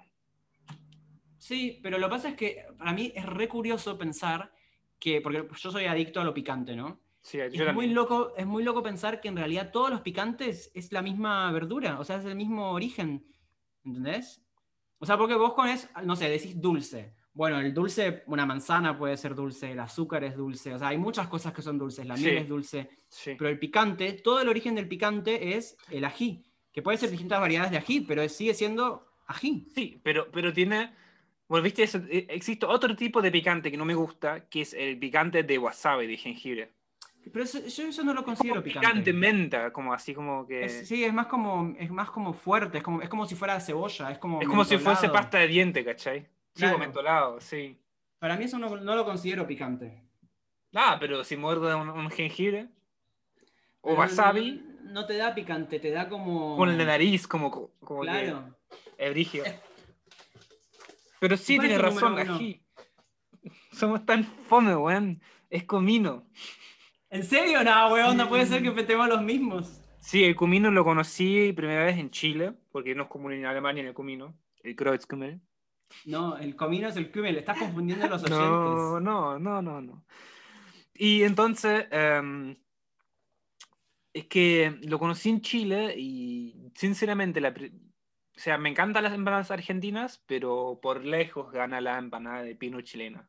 Sí, pero lo que pasa es que para mí es re curioso pensar que, porque yo soy adicto a lo picante, ¿no? Sí, es muy, loco, es muy loco pensar que en realidad todos los picantes es la misma verdura, o sea, es el mismo origen, ¿entendés? O sea, porque vos pones, no sé, decís dulce. Bueno, el dulce, una manzana puede ser dulce, el azúcar es dulce, o sea, hay muchas cosas que son dulces, la Sí. miel es dulce, Sí. pero el picante, todo el origen del picante es el ají, que puede ser distintas variedades de ají, pero sigue siendo ají. Sí, pero, pero tiene. Bueno, viste, eso, eh, existe otro tipo de picante que no me gusta, que es el picante de wasabi, de jengibre. Pero eso- yo eso no lo Como considero picante picante. menta, como así como que. Es- sí, es más como, es más como fuerte, es como, es como si fuera cebolla, es como es como si fuese mentolado. pasta de diente, ¿cachai? Sí, Claro. mentolado, sí. Para mí eso no, no lo considero picante. Ah, pero si muerde un, un jengibre o Pero wasabi, No, no te da picante, te da como. con el de nariz, como, como Claro. que brígido. Pero sí, ¿Cuál es tiene tu razón, ají. Somos tan fome, weón. Es comino. ¿En serio? No, weón, no puede ser que (laughs) petemos los mismos. Sí, el comino lo conocí primera vez en Chile, porque no es común en Alemania el comino, el Kreuzkümmel. No, el comino es el Kümmel, estás confundiendo a los oyentes. No, no, no, no, no. Y entonces, em, es que lo conocí en Chile y sinceramente, la, o sea, me encantan las empanadas argentinas, pero por lejos gana la empanada de pino chilena.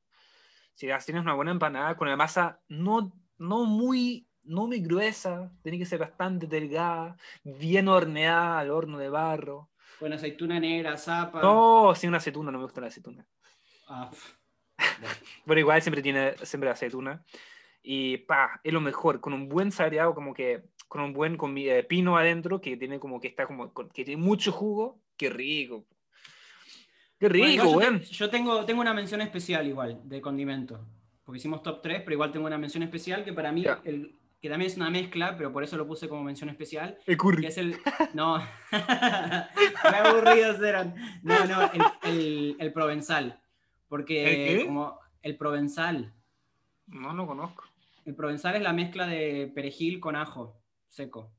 Si tienes una buena empanada con la masa no, no muy, no muy gruesa, tiene que ser bastante delgada, bien horneada al horno de barro. Con aceituna negra, zapa. No, sin una aceituna, no me gusta la aceituna. Ah, pf. Pero (laughs) igual siempre tiene siempre aceituna. Y pa, es lo mejor, con un buen saboreado, como que con un buen comi- eh, pino adentro, que tiene como que está como, con- que tiene mucho jugo. Qué rico. Qué Bueno, rico, igual yo, yo tengo, tengo una mención especial igual de condimento. Porque hicimos top 3, pero igual tengo una mención especial que para mí, Ya. el, que también es una mezcla, pero por eso lo puse como mención especial. El curry. Que es el. No. (laughs) Qué aburridos eran. No, no, el, el, el provenzal. Porque ¿El qué? como el provenzal. No, no conozco. El provenzal es la mezcla de perejil con ajo seco.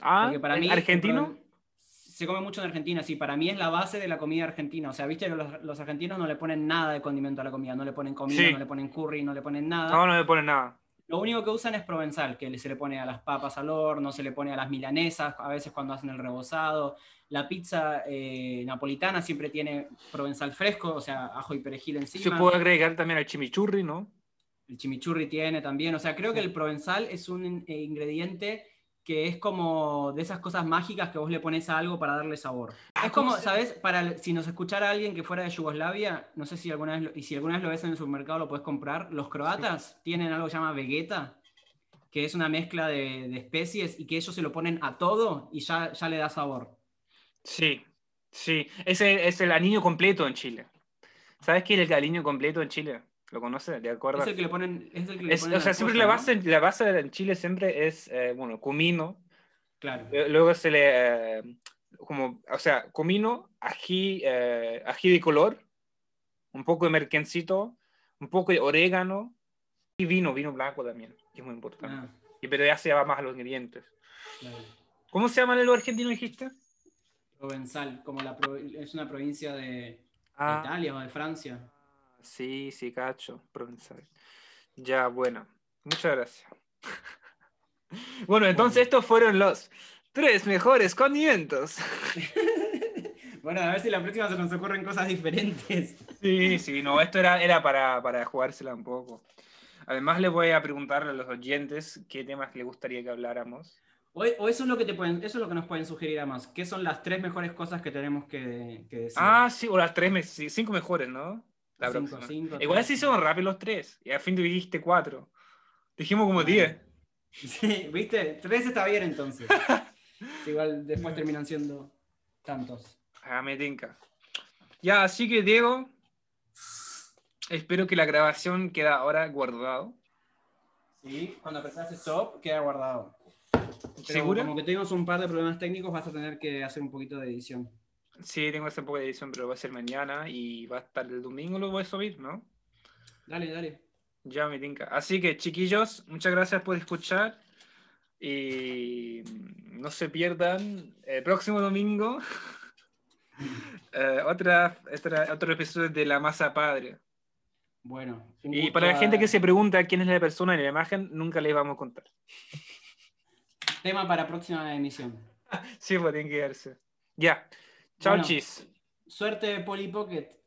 Ah, Porque para ¿es mí. argentino? Se come mucho en Argentina, sí. Para mí es la base de la comida argentina. O sea, viste que los, los argentinos no le ponen nada de condimento a la comida. No le ponen comida, Sí. no le ponen curry, no le ponen nada. No, no me pone nada. Lo único que usan es provenzal, que se le pone a las papas al horno, se le pone a las milanesas, a veces cuando hacen el rebozado. La pizza eh, napolitana siempre tiene provenzal fresco, o sea, ajo y perejil Se encima. puede agregar también al chimichurri, ¿no? El chimichurri tiene también. O sea, creo que el provenzal es un eh, ingrediente que es como de esas cosas mágicas que vos le pones a algo para darle sabor. es como, ¿cómo se- ¿sabes? Para el- si nos escuchara alguien que fuera de Yugoslavia, no sé si alguna vez lo, y si alguna vez lo ves en el supermercado lo puedes comprar. Los croatas tienen algo que se llama vegeta, que es una mezcla de, de especies y que ellos se lo ponen a todo y ya, ya le da sabor. Sí, sí. Ese es el aliño completo en Chile. ¿Sabes qué es el aliño completo en Chile? ¿Lo conoces? ¿Te acuerdas? Es el que le ponen. Es el que le Es- ponen o sea, siempre la ¿no? base, la base en Chile siempre es, eh, bueno, comino. Claro. Luego se le, eh, como, o sea, comino, ají, eh, ají de color, un poco de merquencito, un poco de orégano y vino, vino blanco también, que es muy importante. Ah, Y pero ya se va más a los ingredientes. claro. ¿Cómo se llama el argentino dijiste? Provenzal, como la pro- es una provincia de Ah, Italia o de Francia. Sí, sí, cacho, provenzal. Ya, bueno. Muchas gracias. (laughs) Bueno, entonces estos fueron los tres mejores condimentos. (laughs) Bueno, a ver si la próxima se nos ocurren cosas diferentes. Sí, sí, no, esto era, era para, para jugársela un poco. Además, les voy a preguntar a los oyentes qué temas les gustaría que habláramos. O, o eso es lo que te pueden, eso es lo que nos pueden sugerir además. ¿Qué son las tres mejores cosas que tenemos que, que decir? Ah, sí, o las tres, cinco mejores, ¿no? La Cinco, próxima. cinco, Igual cinco. son rápidos los tres. Y al fin dijiste cuatro. Dijimos como diez. (laughs) Sí, ¿viste? Tres está bien entonces. (laughs) Igual después terminan siendo tantos. Ah, me tinca. Ya, así que Diego, espero que la grabación quede ahora guardado. Sí, cuando apretas stop queda guardado. Pero ¿Seguro? como que tuvimos un par de problemas técnicos, vas a tener que hacer un poquito de edición. Sí, tengo un poco de edición, pero va a ser mañana y va a estar el domingo, lo voy a subir, ¿no? Dale, dale. Ya me tinca. Así que, chiquillos, muchas gracias por escuchar. Y no se pierdan el próximo domingo (laughs) eh, otra, otra- otro episodio de La Masa Padre. Bueno. Y para la a- gente que se pregunta quién es la persona en la imagen, nunca les vamos a contar. Tema para próxima emisión. (laughs) Sí, pues tienen que quedarse. Ya. Bueno. chis. Suerte Polly Pocket.